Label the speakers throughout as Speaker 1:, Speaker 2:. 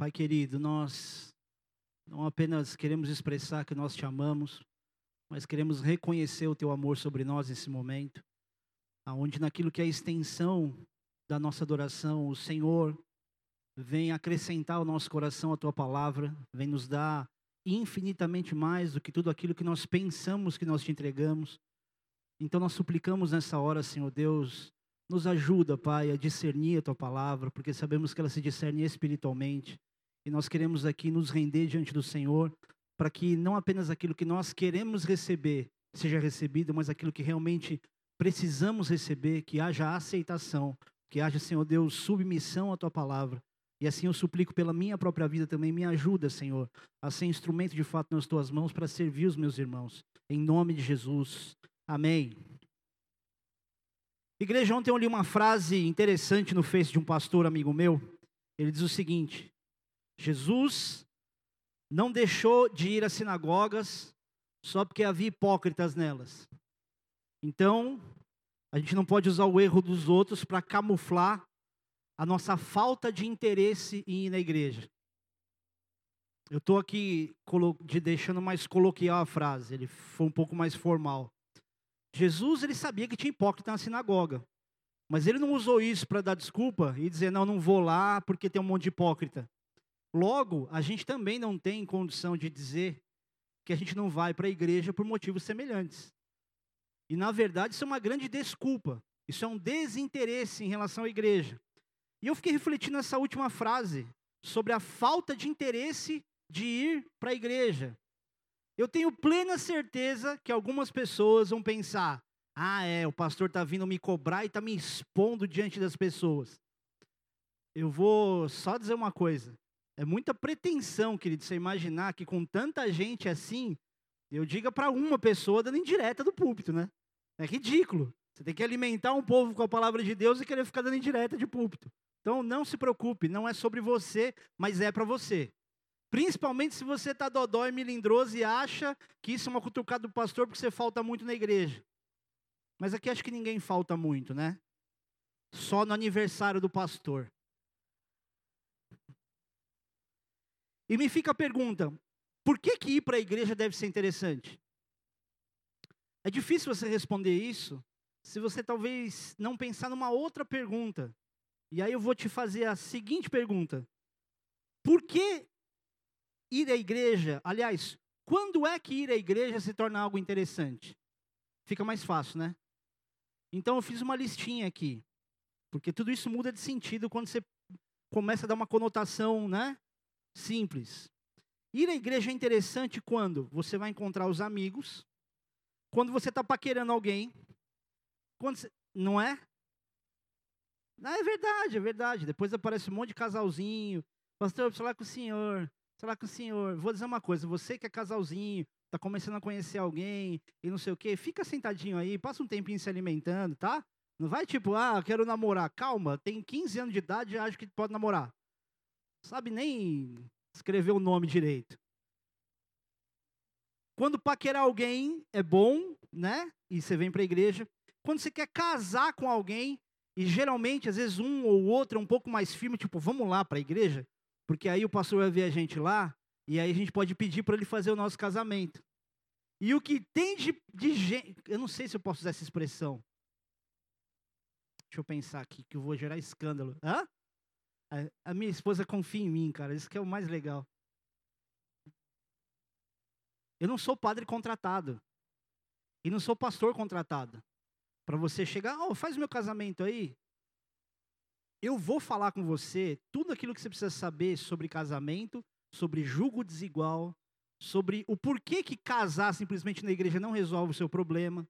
Speaker 1: Pai querido, nós não apenas queremos expressar que nós te amamos, mas queremos reconhecer o teu amor sobre nós nesse momento, aonde naquilo que é a extensão da nossa adoração, o Senhor vem acrescentar ao nosso coração a tua palavra, vem nos dar infinitamente mais do que tudo aquilo que nós pensamos que nós te entregamos. Então nós suplicamos nessa hora, Senhor Deus, nos ajuda, Pai, a discernir a tua palavra, porque sabemos que ela se discerne espiritualmente. Nós queremos aqui nos render diante do Senhor, para que não apenas aquilo que nós queremos receber seja recebido, mas aquilo que realmente precisamos receber, que haja aceitação, que haja, Senhor Deus, submissão à tua palavra. E assim eu suplico pela minha própria vida também, me ajuda, Senhor, a ser instrumento de fato nas tuas mãos para servir os meus irmãos. Em nome de Jesus. Amém. Igreja, ontem eu li uma frase interessante no Face de um pastor amigo meu. Ele diz o seguinte: Jesus não deixou de ir às sinagogas só porque havia hipócritas nelas. Então, a gente não pode usar o erro dos outros para camuflar a nossa falta de interesse em ir na igreja. Eu estou aqui de deixando mais coloquial a frase, ele foi um pouco mais formal. Jesus ele sabia que tinha hipócrita na sinagoga, mas ele não usou isso para dar desculpa e dizer não, não vou lá porque tem um monte de hipócrita. Logo, a gente também não tem condição de dizer que a gente não vai para a igreja por motivos semelhantes. E na verdade isso é uma grande desculpa. Isso é um desinteresse em relação à igreja. E eu fiquei refletindo nessa última frase sobre a falta de interesse de ir para a igreja. Eu tenho plena certeza que algumas pessoas vão pensar: ah, é, o pastor está vindo me cobrar e está me expondo diante das pessoas. Eu vou só dizer uma coisa: é muita pretensão, querido, você imaginar que com tanta gente assim, eu diga para uma pessoa dando indireta do púlpito, né? É ridículo. Você tem que alimentar um povo com a palavra de Deus e querer ficar dando indireta de púlpito. Então não se preocupe, não é sobre você, mas é para você. Principalmente se você está dodói e melindroso e acha que isso é uma cutucada do pastor porque você falta muito na igreja. Mas aqui acho que ninguém falta muito, né? Só no aniversário do pastor. E me fica a pergunta: por que, que ir para a igreja deve ser interessante? É difícil você responder isso se você talvez não pensar numa outra pergunta. E aí eu vou te fazer a seguinte pergunta: Por que ir à igreja, aliás, quando é que ir à igreja se torna algo interessante? Fica mais fácil, né? Então eu fiz uma listinha aqui, porque tudo isso muda de sentido quando você começa a dar uma conotação, né? Simples. Ir à igreja é interessante quando você vai encontrar os amigos, quando você está paquerando alguém, quando você, não é? Ah, é verdade, é verdade. Depois aparece um monte de casalzinho. Pastor, eu preciso falar com o senhor lá com o senhor, vou dizer uma coisa, você que é casalzinho, está começando a conhecer alguém e não sei o quê, fica sentadinho aí, passa um tempinho se alimentando, tá? Não vai tipo, ah, quero namorar. Calma, tem 15 anos de idade e acho que pode namorar. Sabe nem escrever o nome direito. Quando paquerar alguém é bom, né? E você vem para a igreja. Quando você quer casar com alguém, e geralmente, às vezes, um ou outro é um pouco mais firme, tipo, vamos lá para a igreja. Porque aí o pastor vai ver a gente lá e aí a gente pode pedir para ele fazer o nosso casamento. E o que tem de, de gente. Eu não sei se eu posso usar essa expressão. Deixa eu pensar aqui, que eu vou gerar escândalo. Hã? A, a minha esposa confia em mim, cara. Isso que é o mais legal. Eu não sou padre contratado. E não sou pastor contratado. Para você chegar, oh, faz meu casamento aí eu vou falar com você tudo aquilo que você precisa saber sobre casamento, sobre julgo desigual, sobre o porquê que casar simplesmente na igreja não resolve o seu problema.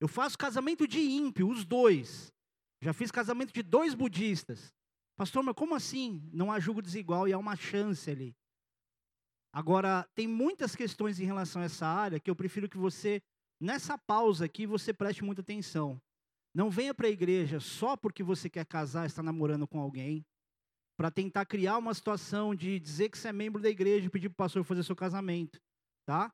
Speaker 1: Eu faço casamento de ímpio, os dois. Já fiz casamento de dois budistas. Pastor, mas como assim? Não há julgo desigual e há uma chance ali. Agora, tem muitas questões em relação a essa área que eu prefiro que você, nessa pausa aqui, você preste muita atenção. Não venha para a igreja só porque você quer casar, está namorando com alguém, para tentar criar uma situação de dizer que você é membro da igreja e pedir para o pastor fazer seu casamento, tá?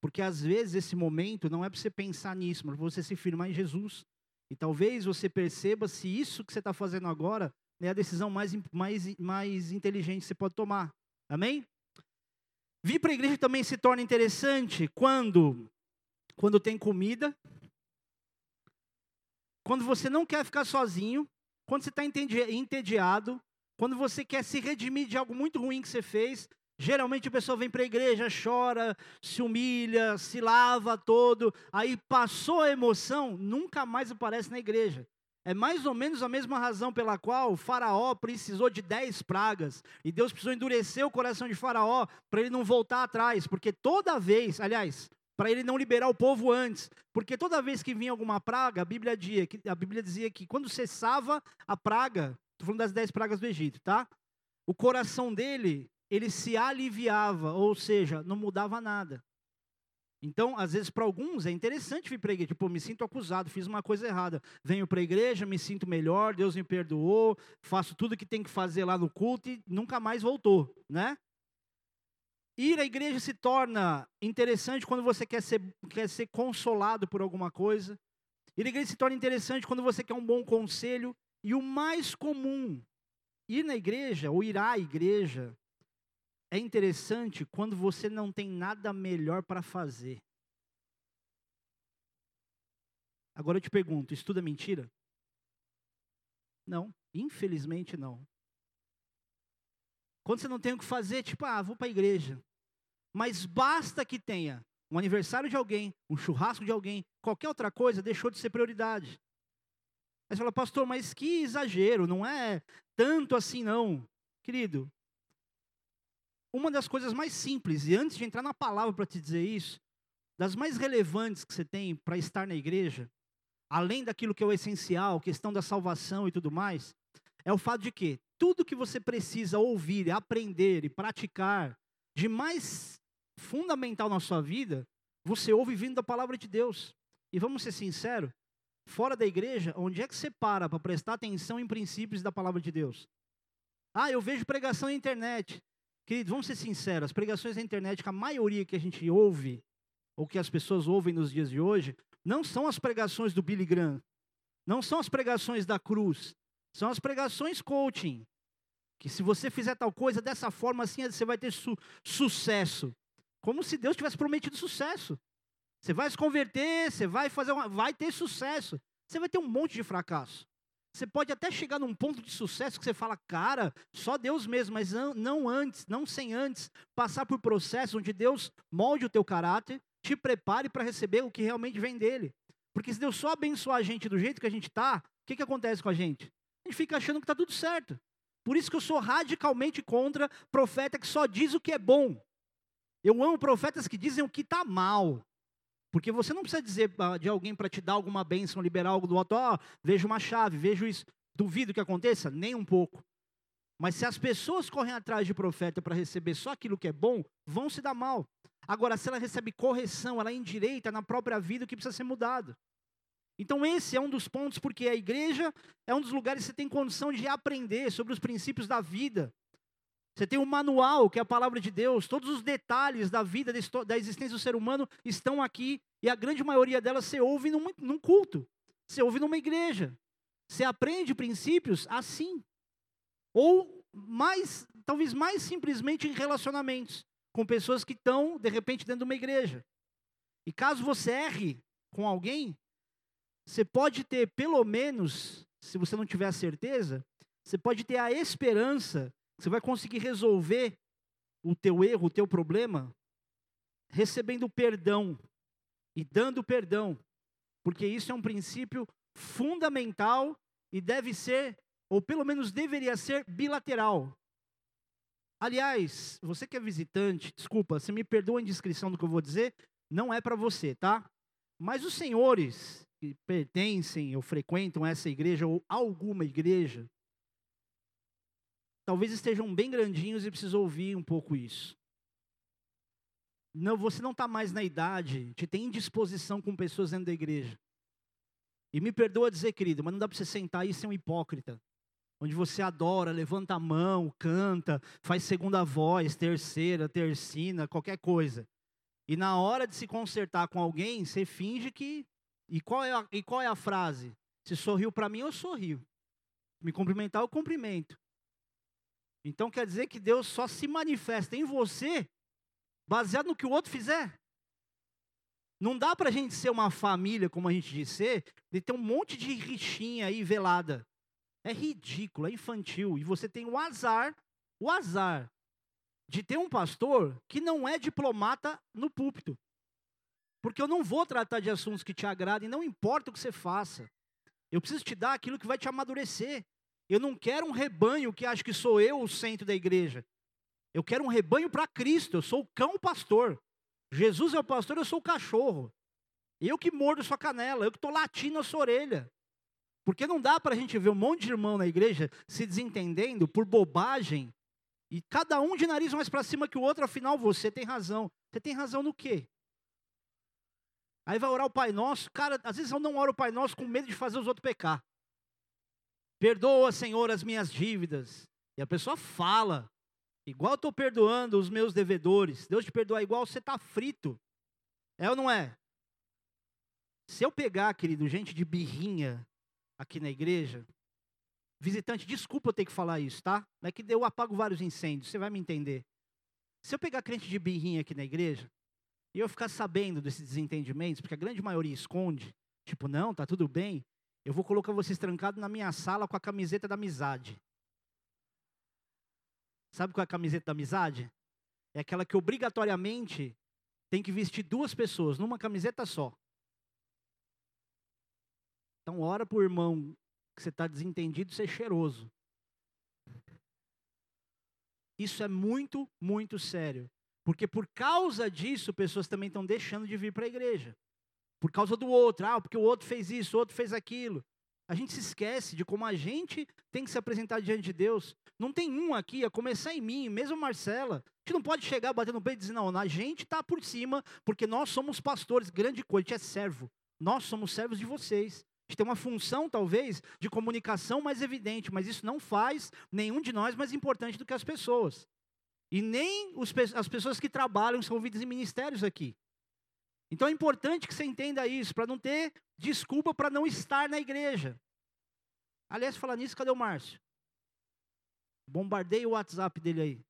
Speaker 1: Porque às vezes esse momento não é para você pensar nisso, mas para você se firmar em Jesus. E talvez você perceba se isso que você está fazendo agora é a decisão mais, mais, mais inteligente que você pode tomar. Amém? Vir para a igreja também se torna interessante quando, quando tem comida, quando você não quer ficar sozinho, quando você está entediado, quando você quer se redimir de algo muito ruim que você fez. Geralmente a pessoa vem para a igreja, chora, se humilha, se lava todo, aí passou a emoção, nunca mais aparece na igreja. É mais ou menos a mesma razão pela qual o Faraó precisou de dez pragas. E Deus precisou endurecer o coração de Faraó para ele não voltar atrás. Porque toda vez, aliás, para ele não liberar o povo antes. Porque toda vez que vinha alguma praga, a Bíblia dizia que, a Bíblia dizia que quando cessava a praga, estou falando das dez pragas do Egito, tá? O coração dele, ele se aliviava, ou seja, não mudava nada. Então, às vezes, para alguns é interessante vir para a igreja. Tipo, me sinto acusado, fiz uma coisa errada. Venho para a igreja, me sinto melhor, Deus me perdoou, faço tudo que tem que fazer lá no culto e nunca mais voltou, né? Ir à igreja se torna interessante quando você quer ser, quer ser consolado por alguma coisa. Ir à igreja se torna interessante quando você quer um bom conselho. E o mais comum, ir na igreja ou ir à igreja, é interessante quando você não tem nada melhor para fazer. Agora eu te pergunto: estuda mentira? Não, infelizmente não. Quando você não tem o que fazer, tipo, ah, vou para a igreja. Mas basta que tenha um aniversário de alguém, um churrasco de alguém, qualquer outra coisa, deixou de ser prioridade. Aí você fala, pastor, mas que exagero, não é tanto assim não. Querido, uma das coisas mais simples, e antes de entrar na palavra para te dizer isso, das mais relevantes que você tem para estar na igreja, além daquilo que é o essencial, questão da salvação e tudo mais, é o fato de que tudo que você precisa ouvir, aprender e praticar de mais fundamental na sua vida, você ouve vindo da palavra de Deus. E vamos ser sinceros, fora da igreja, onde é que você para para prestar atenção em princípios da palavra de Deus? Ah, eu vejo pregação na internet. Queridos, vamos ser sinceros, as pregações na internet, que a maioria que a gente ouve, ou que as pessoas ouvem nos dias de hoje, não são as pregações do Billy Graham, não são as pregações da cruz, são as pregações coaching. Que se você fizer tal coisa dessa forma assim, você vai ter su sucesso. Como se Deus tivesse prometido sucesso. Você vai se converter, você vai fazer uma, vai ter sucesso. Você vai ter um monte de fracasso. Você pode até chegar num ponto de sucesso que você fala, cara, só Deus mesmo, mas não, não antes, não sem antes passar por processo onde Deus molde o teu caráter, te prepare para receber o que realmente vem dele. Porque se Deus só abençoar a gente do jeito que a gente está, o que, que acontece com a gente? A gente fica achando que está tudo certo. Por isso que eu sou radicalmente contra profeta que só diz o que é bom. Eu amo profetas que dizem o que está mal. Porque você não precisa dizer ah, de alguém para te dar alguma bênção, liberar algo do alto, ó, oh, vejo uma chave, vejo isso. Duvido que aconteça? Nem um pouco. Mas se as pessoas correm atrás de profeta para receber só aquilo que é bom, vão se dar mal. Agora, se ela recebe correção, ela é endireita na própria vida o que precisa ser mudado. Então, esse é um dos pontos, porque a igreja é um dos lugares que você tem condição de aprender sobre os princípios da vida, você tem um manual, que é a palavra de Deus, todos os detalhes da vida, da existência do ser humano estão aqui, e a grande maioria delas você ouve num, num culto, você ouve numa igreja, você aprende princípios assim. Ou mais, talvez mais simplesmente em relacionamentos, com pessoas que estão, de repente, dentro de uma igreja. E caso você erre com alguém, você pode ter, pelo menos, se você não tiver a certeza, você pode ter a esperança você vai conseguir resolver o teu erro, o teu problema, recebendo perdão e dando perdão, porque isso é um princípio fundamental e deve ser, ou pelo menos deveria ser, bilateral. Aliás, você que é visitante, desculpa, você me perdoa a indiscrição do que eu vou dizer, não é para você, tá? Mas os senhores que pertencem ou frequentam essa igreja ou alguma igreja, talvez estejam bem grandinhos e precisam ouvir um pouco isso. Não, você não está mais na idade de ter indisposição com pessoas dentro da igreja. E me perdoa dizer, querido, mas não dá para você sentar e ser um hipócrita. Onde você adora, levanta a mão, canta, faz segunda voz, terceira, tercina, qualquer coisa. E na hora de se consertar com alguém, você finge que. E qual é a, e qual é a frase? Se sorriu para mim, eu sorrio. Me cumprimentar, eu cumprimento. Então quer dizer que Deus só se manifesta em você baseado no que o outro fizer. Não dá para a gente ser uma família, como a gente diz ser, de ter um monte de rixinha aí velada. É ridículo, é infantil. E você tem o azar, o azar de ter um pastor que não é diplomata no púlpito. Porque eu não vou tratar de assuntos que te agradem, não importa o que você faça. Eu preciso te dar aquilo que vai te amadurecer. Eu não quero um rebanho que acha que sou eu o centro da igreja. Eu quero um rebanho para Cristo. Eu sou o cão pastor. Jesus é o pastor, eu sou o cachorro. Eu que mordo sua canela, eu que estou latindo a sua orelha. Porque não dá para a gente ver um monte de irmão na igreja se desentendendo por bobagem e cada um de nariz mais para cima que o outro, afinal você tem razão. Você tem razão no quê? Aí vai orar o Pai Nosso, cara, às vezes eu não oro o Pai Nosso com medo de fazer os outros pecar. Perdoa, Senhor, as minhas dívidas. E a pessoa fala, igual estou perdoando os meus devedores. Deus te perdoa igual você está frito. É ou não é? Se eu pegar, querido, gente de birrinha aqui na igreja, Visitante, desculpa eu ter que falar isso, tá? Não é que eu apago vários incêndios, você vai me entender. Se eu pegar crente de birrinha aqui na igreja, e eu ficar sabendo desses desentendimentos, porque a grande maioria esconde, tipo, não, tá tudo bem, eu vou colocar vocês trancados na minha sala com a camiseta da amizade. Sabe qual é a camiseta da amizade? É aquela que obrigatoriamente tem que vestir duas pessoas numa camiseta só. Então, ora o irmão que você está desentendido ser cheiroso. Isso é muito, muito sério. Porque por causa disso, pessoas também estão deixando de vir para a igreja. Por causa do outro. Ah, porque o outro fez isso, o outro fez aquilo. A gente se esquece de como a gente tem que se apresentar diante de Deus. Não tem um aqui, a começar em mim, mesmo Marcela. A gente não pode chegar batendo no peito e dizer, não, a gente está por cima, porque nós somos pastores, grande coisa, a gente é servo. Nós somos servos de vocês. A gente tem uma função, talvez, de comunicação mais evidente, mas isso não faz nenhum de nós mais importante do que as pessoas. E nem os, as pessoas que trabalham são ouvidas em ministérios aqui. Então é importante que você entenda isso, para não ter desculpa para não estar na igreja. Aliás, falar nisso, cadê o Márcio? Bombardeie o WhatsApp dele aí.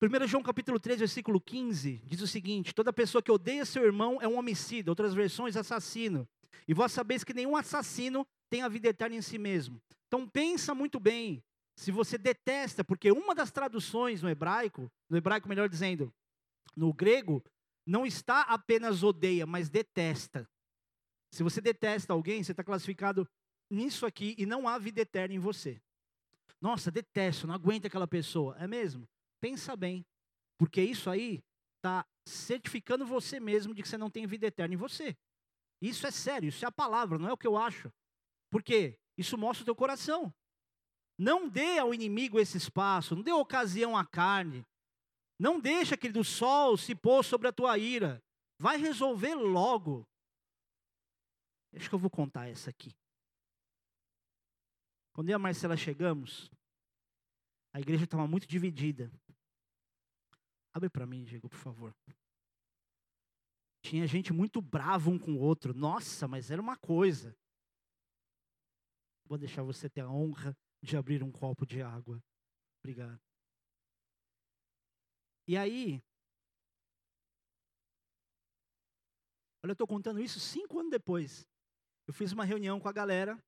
Speaker 1: 1 João capítulo 3, versículo 15, diz o seguinte: Toda pessoa que odeia seu irmão é um homicida, outras versões, assassino. E vós sabeis que nenhum assassino tem a vida eterna em si mesmo. Então pensa muito bem, se você detesta, porque uma das traduções no hebraico, no hebraico melhor dizendo, no grego, não está apenas odeia, mas detesta. Se você detesta alguém, você está classificado nisso aqui e não há vida eterna em você. Nossa, detesto, não aguento aquela pessoa. É mesmo? Pensa bem, porque isso aí está certificando você mesmo de que você não tem vida eterna em você. Isso é sério, isso é a palavra, não é o que eu acho. Porque isso mostra o teu coração. Não dê ao inimigo esse espaço, não dê ocasião à carne. Não deixa que do sol se pôr sobre a tua ira. Vai resolver logo. Acho que eu vou contar essa aqui. Quando eu e a Marcela chegamos, a igreja estava muito dividida. Abre para mim, Diego, por favor. Tinha gente muito brava um com o outro. Nossa, mas era uma coisa. Vou deixar você ter a honra de abrir um copo de água. Obrigado. E aí, olha, eu estou contando isso cinco anos depois. Eu fiz uma reunião com a galera,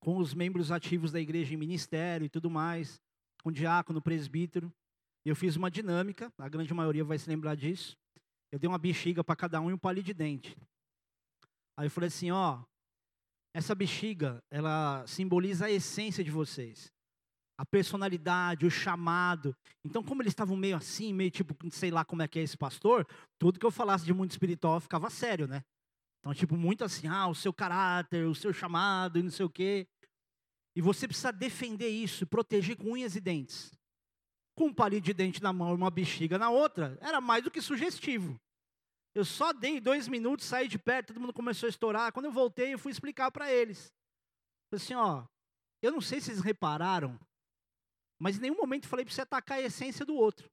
Speaker 1: com os membros ativos da igreja em ministério e tudo mais, com diácono, presbítero. Eu fiz uma dinâmica, a grande maioria vai se lembrar disso. Eu dei uma bexiga para cada um e um palito de dente. Aí eu falei assim, ó, essa bexiga, ela simboliza a essência de vocês. A personalidade, o chamado. Então, como eles estavam meio assim, meio tipo, sei lá como é que é esse pastor, tudo que eu falasse de mundo espiritual ficava sério, né? Então, tipo, muito assim, ah, o seu caráter, o seu chamado e não sei o quê. E você precisa defender isso, proteger com unhas e dentes com um palito de dente na mão e uma bexiga na outra, era mais do que sugestivo. Eu só dei dois minutos, saí de perto, todo mundo começou a estourar. Quando eu voltei, eu fui explicar para eles. Falei assim, ó, eu não sei se vocês repararam, mas em nenhum momento falei para você atacar a essência do outro.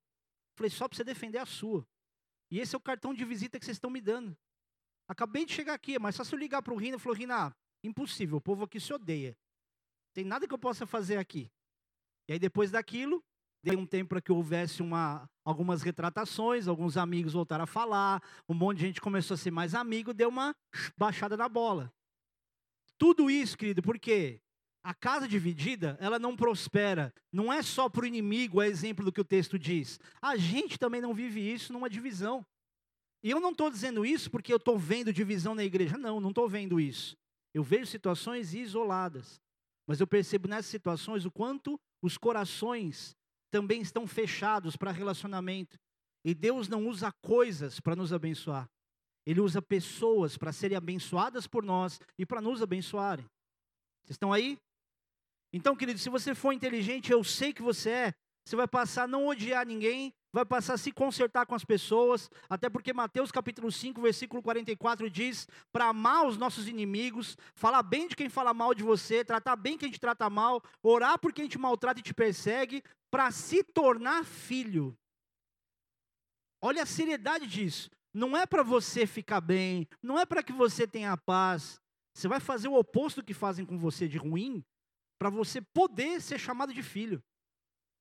Speaker 1: Falei só para você defender a sua. E esse é o cartão de visita que vocês estão me dando. Acabei de chegar aqui, mas só se eu ligar para o Rina, falou, Rina, impossível, o povo aqui se odeia. Tem nada que eu possa fazer aqui. E aí depois daquilo, dei um tempo para que houvesse uma, algumas retratações, alguns amigos voltaram a falar, um monte de gente começou a ser mais amigo, deu uma baixada na bola. Tudo isso, querido, porque a casa dividida, ela não prospera. Não é só para o inimigo, é exemplo do que o texto diz. A gente também não vive isso numa divisão. E eu não estou dizendo isso porque eu estou vendo divisão na igreja. Não, não estou vendo isso. Eu vejo situações isoladas. Mas eu percebo nessas situações o quanto os corações também estão fechados para relacionamento. E Deus não usa coisas para nos abençoar. Ele usa pessoas para serem abençoadas por nós e para nos abençoarem. Vocês estão aí? Então, querido, se você for inteligente, eu sei que você é, você vai passar a não odiar ninguém, vai passar a se consertar com as pessoas, até porque Mateus capítulo 5, versículo 44 diz: para amar os nossos inimigos, falar bem de quem fala mal de você, tratar bem quem te trata mal, orar por quem te maltrata e te persegue, para se tornar filho. Olha a seriedade disso. Não é para você ficar bem, não é para que você tenha paz. Você vai fazer o oposto do que fazem com você de ruim, para você poder ser chamado de filho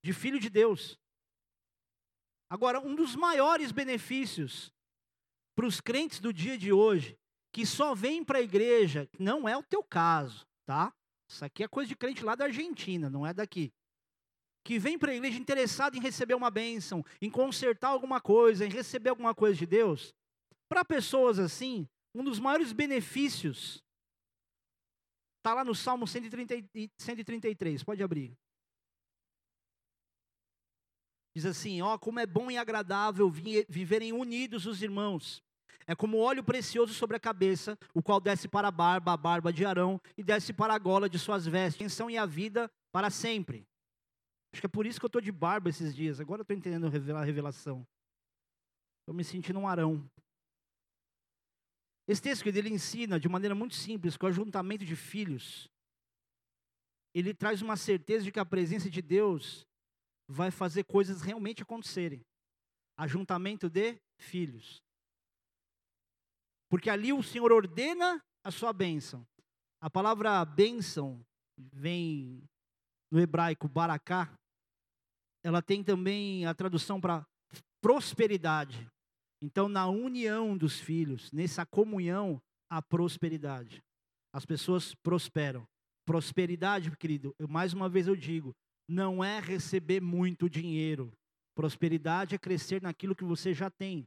Speaker 1: de filho de Deus. Agora, um dos maiores benefícios para os crentes do dia de hoje, que só vêm para a igreja, não é o teu caso, tá? Isso aqui é coisa de crente lá da Argentina, não é daqui. Que vem para a igreja interessado em receber uma bênção, em consertar alguma coisa, em receber alguma coisa de Deus. Para pessoas assim, um dos maiores benefícios está lá no Salmo 130, 133, pode abrir. Diz assim: ó, como é bom e agradável viverem unidos os irmãos. É como óleo precioso sobre a cabeça, o qual desce para a barba, a barba de Arão, e desce para a gola de suas vestes. São e a vida para sempre. Acho que é por isso que eu estou de barba esses dias. Agora eu estou entendendo a revelação. Estou me sentindo um Arão. Esse texto que ele ensina de maneira muito simples, com o ajuntamento de filhos, ele traz uma certeza de que a presença de Deus vai fazer coisas realmente acontecerem. Ajuntamento de filhos. Porque ali o Senhor ordena a sua bênção. A palavra bênção vem no hebraico baraká. Ela tem também a tradução para prosperidade. Então, na união dos filhos, nessa comunhão, há prosperidade. As pessoas prosperam. Prosperidade, querido, eu, mais uma vez eu digo, não é receber muito dinheiro. Prosperidade é crescer naquilo que você já tem.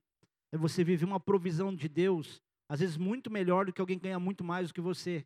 Speaker 1: É você viver uma provisão de Deus, às vezes muito melhor do que alguém ganha muito mais do que você.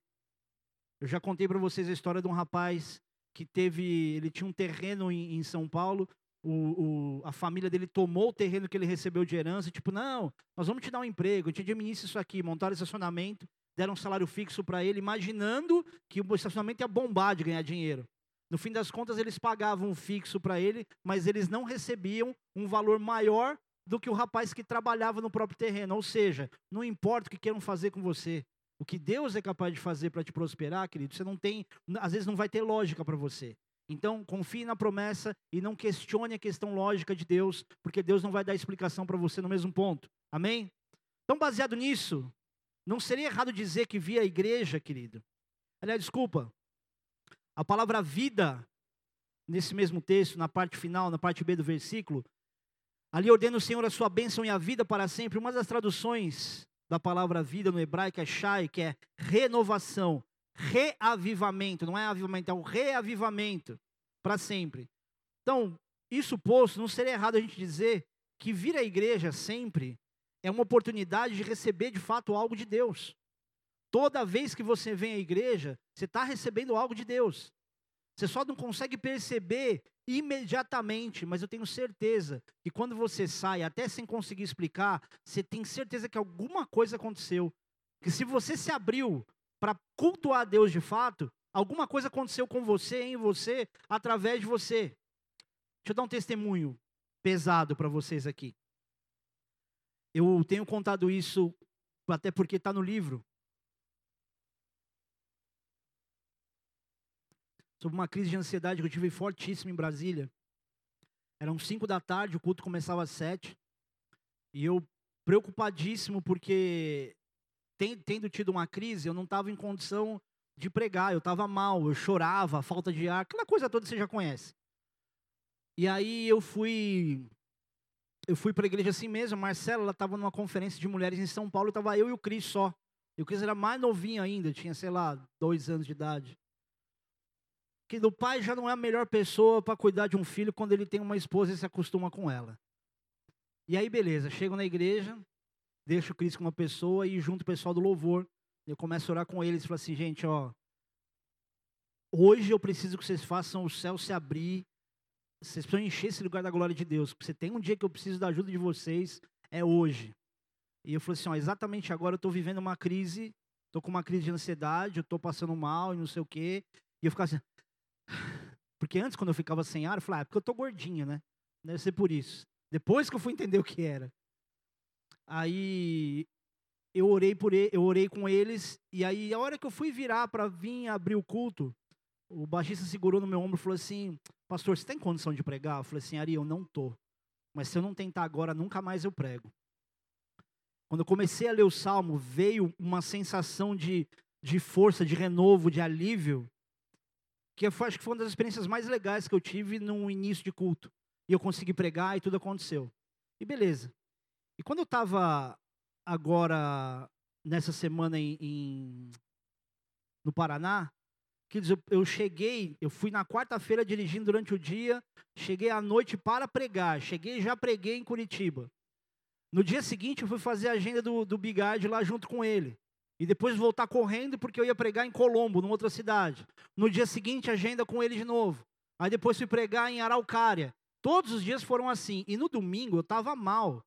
Speaker 1: Eu já contei para vocês a história de um rapaz que teve, ele tinha um terreno em, em São Paulo, o, o, a família dele tomou o terreno que ele recebeu de herança, tipo, não, nós vamos te dar um emprego, a gente administra isso aqui, montaram estacionamento, deram um salário fixo para ele, imaginando que o estacionamento ia bombar de ganhar dinheiro. No fim das contas, eles pagavam um fixo para ele, mas eles não recebiam um valor maior do que o rapaz que trabalhava no próprio terreno. Ou seja, não importa o que queiram fazer com você, o que Deus é capaz de fazer para te prosperar, querido, você não tem, às vezes não vai ter lógica para você. Então, confie na promessa e não questione a questão lógica de Deus, porque Deus não vai dar explicação para você no mesmo ponto. Amém? Então, baseado nisso, não seria errado dizer que via a igreja, querido. Aliás, desculpa, a palavra vida, nesse mesmo texto, na parte final, na parte B do versículo, ali ordena o Senhor a sua bênção e a vida para sempre. Uma das traduções da palavra vida no hebraico é shai, que é renovação, reavivamento. Não é avivamento, é o reavivamento para sempre. Então, isso posto, não seria errado a gente dizer que vir à igreja sempre é uma oportunidade de receber de fato algo de Deus. Toda vez que você vem à igreja, você está recebendo algo de Deus. Você só não consegue perceber imediatamente, mas eu tenho certeza que quando você sai, até sem conseguir explicar, você tem certeza que alguma coisa aconteceu. Que se você se abriu para cultuar Deus de fato, alguma coisa aconteceu com você, em você, através de você. Deixa eu dar um testemunho pesado para vocês aqui. Eu tenho contado isso até porque está no livro. sobre uma crise de ansiedade que eu tive fortíssima em Brasília. Eram cinco da tarde, o culto começava às sete. E eu preocupadíssimo porque tendo tido uma crise, eu não estava em condição de pregar, eu estava mal, eu chorava, falta de ar, aquela coisa toda você já conhece. E aí eu fui eu fui para a igreja assim mesmo, a Marcela, ela estava numa conferência de mulheres em São Paulo, estava eu e o Cris só. E o Cris era mais novinho ainda, tinha, sei lá, dois anos de idade. Que o pai já não é a melhor pessoa para cuidar de um filho quando ele tem uma esposa e se acostuma com ela. E aí, beleza, chego na igreja, deixo o Cris com uma pessoa e junto o pessoal do louvor. Eu começo a orar com eles e falo assim, gente, ó. Hoje eu preciso que vocês façam o céu se abrir. Vocês precisam encher esse lugar da glória de Deus. Você tem um dia que eu preciso da ajuda de vocês, é hoje. E eu falei assim, ó, exatamente agora eu estou vivendo uma crise, estou com uma crise de ansiedade, eu estou passando mal e não sei o quê. E eu ficava assim. Porque antes, quando eu ficava sem ar, eu falava, ah, é porque eu estou gordinho, né? Deve ser por isso. Depois que eu fui entender o que era. Aí eu orei por ele, eu orei com eles e aí a hora que eu fui virar para vir abrir o culto, o baixista segurou no meu ombro e falou assim: "Pastor, você tem condição de pregar?" Eu falei assim: "Ari, eu não tô. Mas se eu não tentar agora, nunca mais eu prego." Quando eu comecei a ler o salmo, veio uma sensação de, de força, de renovo, de alívio, que eu acho que foi uma das experiências mais legais que eu tive no início de culto. E eu consegui pregar e tudo aconteceu. E beleza. E quando eu estava agora, nessa semana em, em no Paraná, que eu, eu cheguei, eu fui na quarta-feira dirigindo durante o dia, cheguei à noite para pregar, cheguei já preguei em Curitiba. No dia seguinte eu fui fazer a agenda do, do Bigard lá junto com ele. E depois voltar correndo porque eu ia pregar em Colombo, numa outra cidade. No dia seguinte, agenda com ele de novo. Aí depois fui pregar em Araucária. Todos os dias foram assim. E no domingo eu estava mal,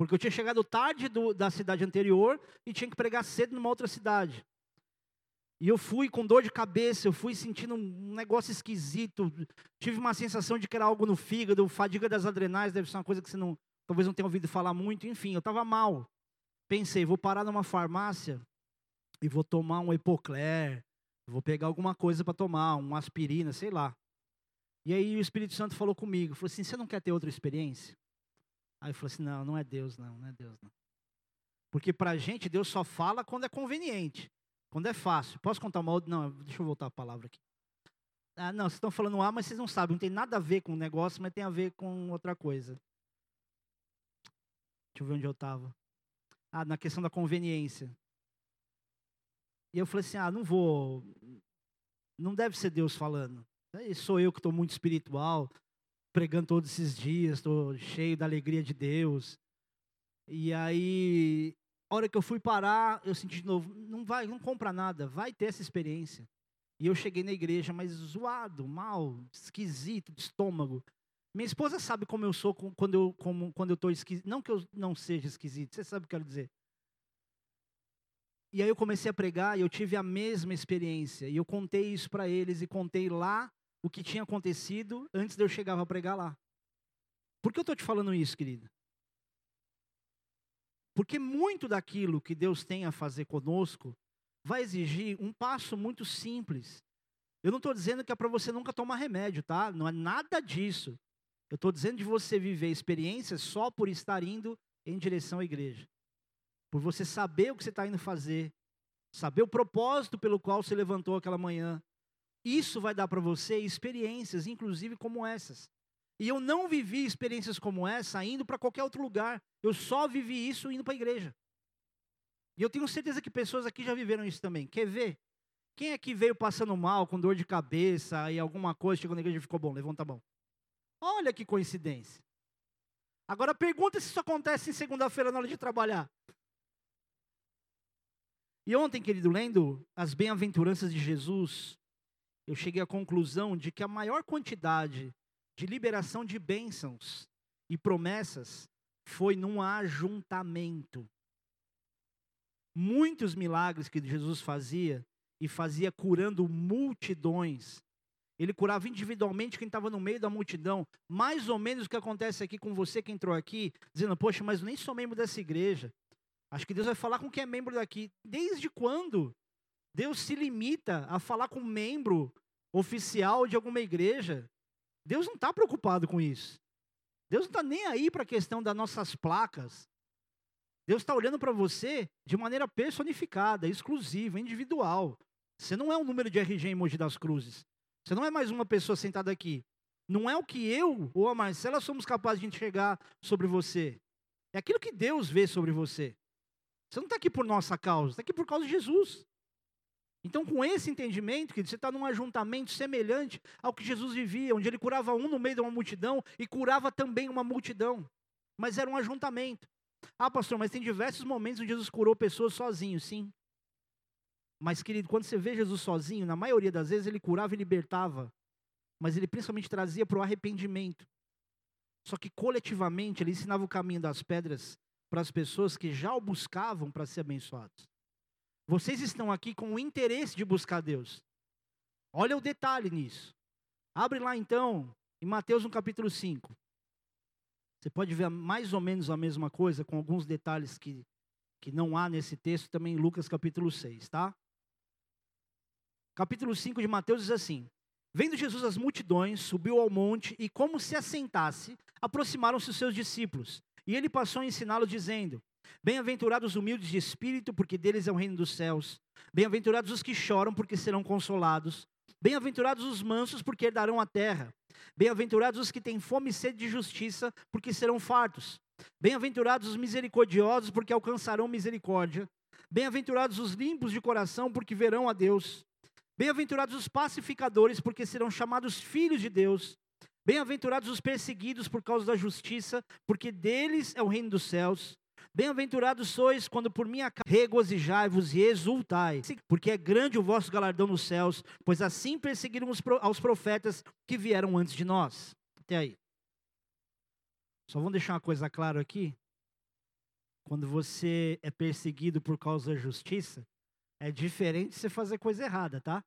Speaker 1: porque eu tinha chegado tarde do, da cidade anterior e tinha que pregar cedo numa outra cidade. E eu fui com dor de cabeça, eu fui sentindo um negócio esquisito. Tive uma sensação de que era algo no fígado, fadiga das adrenais, deve ser uma coisa que você não, talvez não tenha ouvido falar muito. Enfim, eu estava mal. Pensei, vou parar numa farmácia e vou tomar um Epocler, vou pegar alguma coisa para tomar, uma aspirina, sei lá. E aí o Espírito Santo falou comigo, falou assim, você não quer ter outra experiência? Aí eu falei assim, não, não é Deus não, não é Deus não. Porque para a gente Deus só fala quando é conveniente, quando é fácil. Posso contar uma outra? Não, deixa eu voltar a palavra aqui. Ah, não, vocês estão falando A, mas vocês não sabem, não tem nada a ver com o negócio, mas tem a ver com outra coisa. Deixa eu ver onde eu estava. Ah, na questão da conveniência. E eu falei assim, ah, não vou, não deve ser Deus falando. E sou eu que estou muito espiritual, pregando todos esses dias, estou cheio da alegria de Deus. E aí, a hora que eu fui parar, eu senti de novo, não vai, não compra nada, vai ter essa experiência. E eu cheguei na igreja, mas zoado, mal, esquisito, de estômago. Minha esposa sabe como eu sou quando eu como, quando eu estou esquisito. Não que eu não seja esquisito, você sabe o que eu quero dizer. E aí eu comecei a pregar e eu tive a mesma experiência. E eu contei isso para eles e contei lá o que tinha acontecido antes de eu chegar a pregar lá. Por que eu estou te falando isso, querida? Porque muito daquilo que Deus tem a fazer conosco vai exigir um passo muito simples. Eu não estou dizendo que é para você nunca tomar remédio, tá? Não é nada disso. Eu estou dizendo de você viver experiências só por estar indo em direção à igreja. Por você saber o que você está indo fazer. Saber o propósito pelo qual você levantou aquela manhã. Isso vai dar para você experiências, inclusive como essas. E eu não vivi experiências como essa indo para qualquer outro lugar. Eu só vivi isso indo para a igreja. E eu tenho certeza que pessoas aqui já viveram isso também. Quer ver? Quem aqui veio passando mal, com dor de cabeça e alguma coisa, chegou na igreja e ficou bom? Levanta a mão. Olha que coincidência. Agora pergunta se isso acontece em segunda-feira na hora de trabalhar. E ontem, querido, lendo as bem-aventuranças de Jesus, eu cheguei à conclusão de que a maior quantidade de liberação de bênçãos e promessas foi num ajuntamento. Muitos milagres que Jesus fazia, e fazia curando multidões. Ele curava individualmente quem estava no meio da multidão. Mais ou menos o que acontece aqui com você que entrou aqui, dizendo: Poxa, mas nem sou membro dessa igreja. Acho que Deus vai falar com quem é membro daqui. Desde quando Deus se limita a falar com membro oficial de alguma igreja. Deus não está preocupado com isso. Deus não está nem aí para a questão das nossas placas. Deus está olhando para você de maneira personificada, exclusiva, individual. Você não é um número de RG em Mogi das Cruzes. Você não é mais uma pessoa sentada aqui. Não é o que eu ou a Marcela somos capazes de enxergar sobre você. É aquilo que Deus vê sobre você. Você não está aqui por nossa causa, está aqui por causa de Jesus. Então, com esse entendimento, que você está num ajuntamento semelhante ao que Jesus vivia, onde ele curava um no meio de uma multidão e curava também uma multidão. Mas era um ajuntamento. Ah, pastor, mas tem diversos momentos onde Jesus curou pessoas sozinho, sim. Mas, querido, quando você vê Jesus sozinho, na maioria das vezes ele curava e libertava. Mas ele principalmente trazia para o arrependimento. Só que coletivamente ele ensinava o caminho das pedras para as pessoas que já o buscavam para ser abençoados. Vocês estão aqui com o interesse de buscar Deus. Olha o detalhe nisso. Abre lá então, em Mateus no capítulo 5. Você pode ver mais ou menos a mesma coisa, com alguns detalhes que, que não há nesse texto, também em Lucas capítulo 6, tá? Capítulo 5 de Mateus diz assim: Vendo Jesus as multidões, subiu ao monte e, como se assentasse, aproximaram-se os seus discípulos. E ele passou a ensiná-los, dizendo: Bem-aventurados os humildes de espírito, porque deles é o reino dos céus. Bem-aventurados os que choram, porque serão consolados. Bem-aventurados os mansos, porque herdarão a terra. Bem-aventurados os que têm fome e sede de justiça, porque serão fartos. Bem-aventurados os misericordiosos, porque alcançarão misericórdia. Bem-aventurados os limpos de coração, porque verão a Deus. Bem-aventurados os pacificadores, porque serão chamados filhos de Deus. Bem-aventurados os perseguidos por causa da justiça, porque deles é o reino dos céus. Bem-aventurados sois quando por minha causa regozijai-vos e exultai, porque é grande o vosso galardão nos céus, pois assim perseguiram os, aos profetas que vieram antes de nós. Até aí. Só vamos deixar uma coisa clara aqui. Quando você é perseguido por causa da justiça, é diferente de você fazer coisa errada, tá?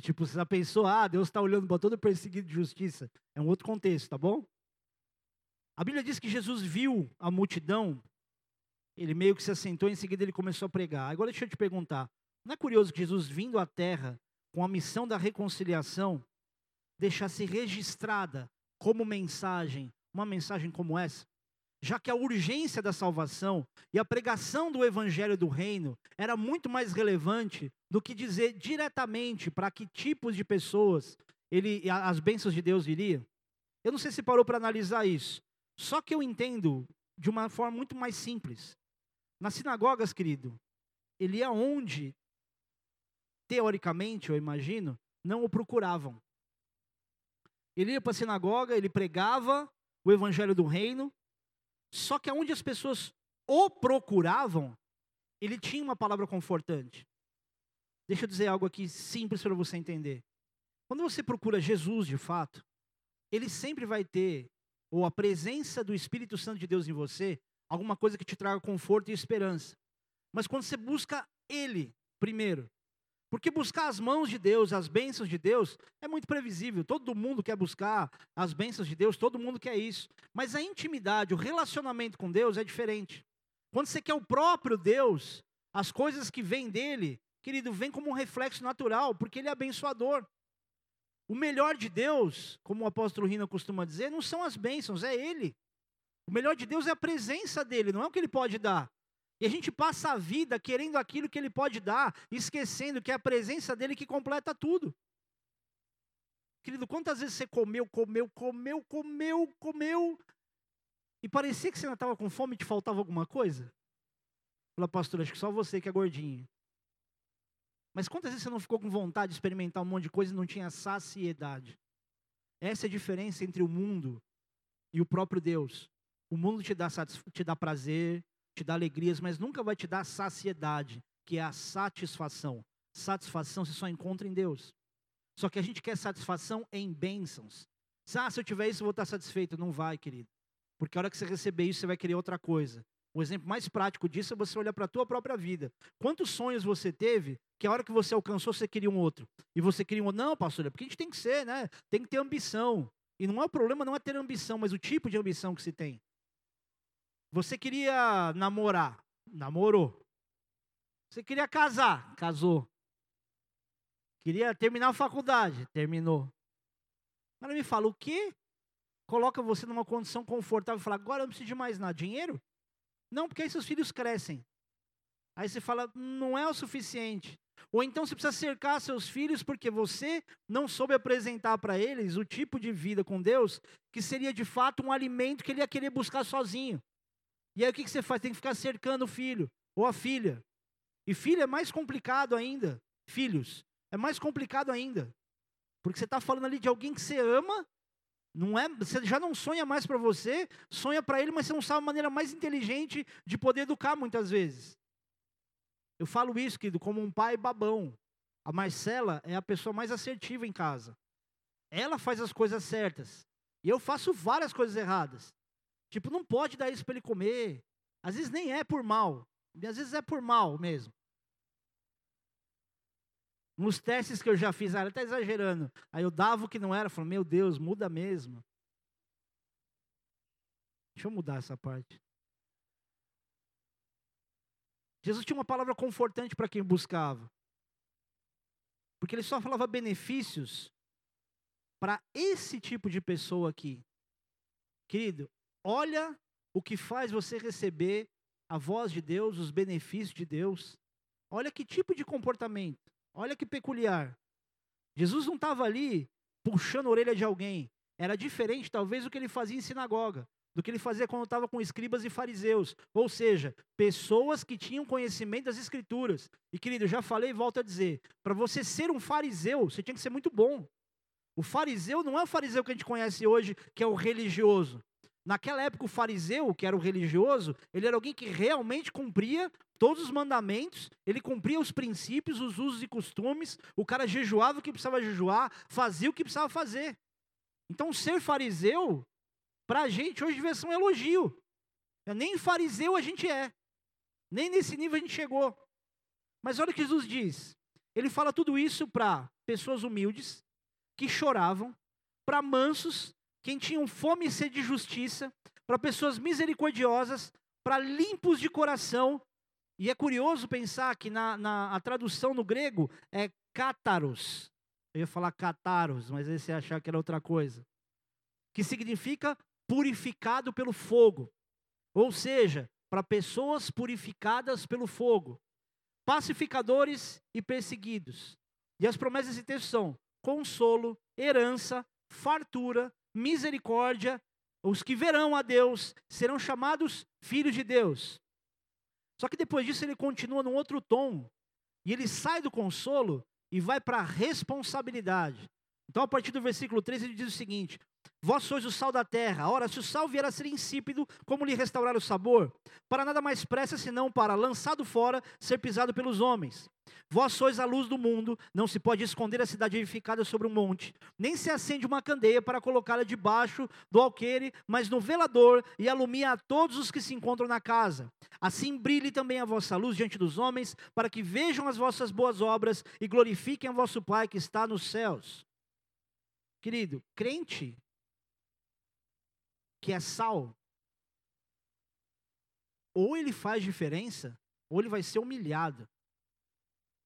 Speaker 1: Tipo, você já pensou, ah, Deus está olhando para todo perseguido de justiça. É um outro contexto, tá bom? A Bíblia diz que Jesus viu a multidão ele meio que se assentou e em seguida ele começou a pregar. Agora deixa eu te perguntar: não é curioso que Jesus, vindo à terra com a missão da reconciliação, deixasse registrada como mensagem, uma mensagem como essa? Já que a urgência da salvação e a pregação do evangelho do reino era muito mais relevante do que dizer diretamente para que tipos de pessoas ele, as bênçãos de Deus viriam. Eu não sei se parou para analisar isso. Só que eu entendo de uma forma muito mais simples. Nas sinagogas, querido, ele ia onde, teoricamente, eu imagino, não o procuravam. Ele ia para a sinagoga, ele pregava o evangelho do reino, só que aonde as pessoas o procuravam, ele tinha uma palavra confortante. Deixa eu dizer algo aqui simples para você entender. Quando você procura Jesus de fato, ele sempre vai ter, ou a presença do Espírito Santo de Deus em você, alguma coisa que te traga conforto e esperança. Mas quando você busca Ele primeiro, porque buscar as mãos de Deus, as bênçãos de Deus, é muito previsível. Todo mundo quer buscar as bênçãos de Deus, todo mundo quer isso. Mas a intimidade, o relacionamento com Deus é diferente. Quando você quer o próprio Deus, as coisas que vêm dele, querido, vem como um reflexo natural, porque ele é abençoador. O melhor de Deus, como o apóstolo Rino costuma dizer, não são as bênçãos, é ele. O melhor de Deus é a presença dele, não é o que ele pode dar. E a gente passa a vida querendo aquilo que ele pode dar, esquecendo que é a presença dele que completa tudo. Querido, quantas vezes você comeu, comeu, comeu, comeu, comeu, e parecia que você ainda estava com fome e te faltava alguma coisa? Fala, pastor, acho que só você que é gordinho. Mas quantas vezes você não ficou com vontade de experimentar um monte de coisa e não tinha saciedade? Essa é a diferença entre o mundo e o próprio Deus. O mundo te dá, te dá prazer, te dá alegrias, mas nunca vai te dar saciedade, que é a satisfação. Satisfação você só encontra em Deus. Só que a gente quer satisfação em bênçãos. Ah, se eu tiver isso, eu vou estar satisfeito. Não vai, querido. Porque a hora que você receber isso, você vai querer outra coisa. O exemplo mais prático disso é você olhar para a tua própria vida. Quantos sonhos você teve que a hora que você alcançou, você queria um outro? E você queria um outro? Não, pastor, é porque a gente tem que ser, né? Tem que ter ambição. E não é o problema, não é ter ambição, mas o tipo de ambição que se tem. Você queria namorar, namorou. Você queria casar, casou. Queria terminar a faculdade, terminou. Agora me fala, o que coloca você numa condição confortável e fala, agora eu não preciso de mais nada? Dinheiro? Não, porque aí seus filhos crescem. Aí você fala, não é o suficiente. Ou então você precisa cercar seus filhos porque você não soube apresentar para eles o tipo de vida com Deus que seria de fato um alimento que ele ia querer buscar sozinho. E aí o que, você faz? Tem que ficar cercando o filho ou a filha. E filho é mais complicado ainda. Filhos, é mais complicado ainda. Porque você está falando ali de alguém que você ama, não é, você já não sonha mais para você, sonha para ele, mas você não sabe a maneira mais inteligente de poder educar muitas vezes. Eu falo isso, querido, como um pai babão. A Marcela é a pessoa mais assertiva em casa. Ela faz as coisas certas. E eu faço várias coisas erradas. Tipo, não pode dar isso para ele comer. Às vezes nem é por mal. Às vezes é por mal mesmo. Nos testes que eu já fiz, ah, ela está exagerando. Aí eu dava o que não era, falando, meu Deus, muda mesmo. Deixa eu mudar essa parte. Jesus tinha uma palavra confortante para quem buscava. Porque ele só falava benefícios para esse tipo de pessoa aqui. Querido, olha o que faz você receber a voz de Deus, os benefícios de Deus. Olha que tipo de comportamento. Olha que peculiar. Jesus não estava ali puxando a orelha de alguém. Era diferente, talvez, do que ele fazia em sinagoga do que ele fazia quando estava com escribas e fariseus, ou seja, pessoas que tinham conhecimento das escrituras. E querido, já falei e volto a dizer, para você ser um fariseu, você tinha que ser muito bom. O fariseu não é o fariseu que a gente conhece hoje, que é o religioso. Naquela época, o fariseu, que era o religioso, ele era alguém que realmente cumpria todos os mandamentos, ele cumpria os princípios, os usos e costumes, o cara jejuava o que precisava jejuar, fazia o que precisava fazer. Então, ser fariseu para a gente hoje devia ser um elogio. Nem fariseu a gente é. Nem nesse nível a gente chegou. Mas olha o que Jesus diz. Ele fala tudo isso para pessoas humildes, que choravam, para mansos, quem tinham fome e sede de justiça, para pessoas misericordiosas, para limpos de coração. E é curioso pensar que na, na a tradução no grego é cátaros. Eu ia falar cataros, mas aí você achar que era outra coisa. Que significa purificado pelo fogo. Ou seja, para pessoas purificadas pelo fogo, pacificadores e perseguidos. E as promessas desse texto são consolo, herança, fartura, misericórdia. Os que verão a Deus serão chamados filhos de Deus. Só que depois disso ele continua num outro tom. E ele sai do consolo e vai para a responsabilidade. Então, a partir do versículo 13, ele diz o seguinte: Vós sois o sal da terra. Ora, se o sal vier a ser insípido, como lhe restaurar o sabor? Para nada mais presta senão para, lançado fora, ser pisado pelos homens. Vós sois a luz do mundo, não se pode esconder a cidade edificada sobre um monte, nem se acende uma candeia para colocá-la debaixo do alqueire, mas no velador e alumia a todos os que se encontram na casa. Assim brilhe também a vossa luz diante dos homens, para que vejam as vossas boas obras e glorifiquem a vosso Pai que está nos céus. Querido, crente que é sal, ou ele faz diferença, ou ele vai ser humilhado.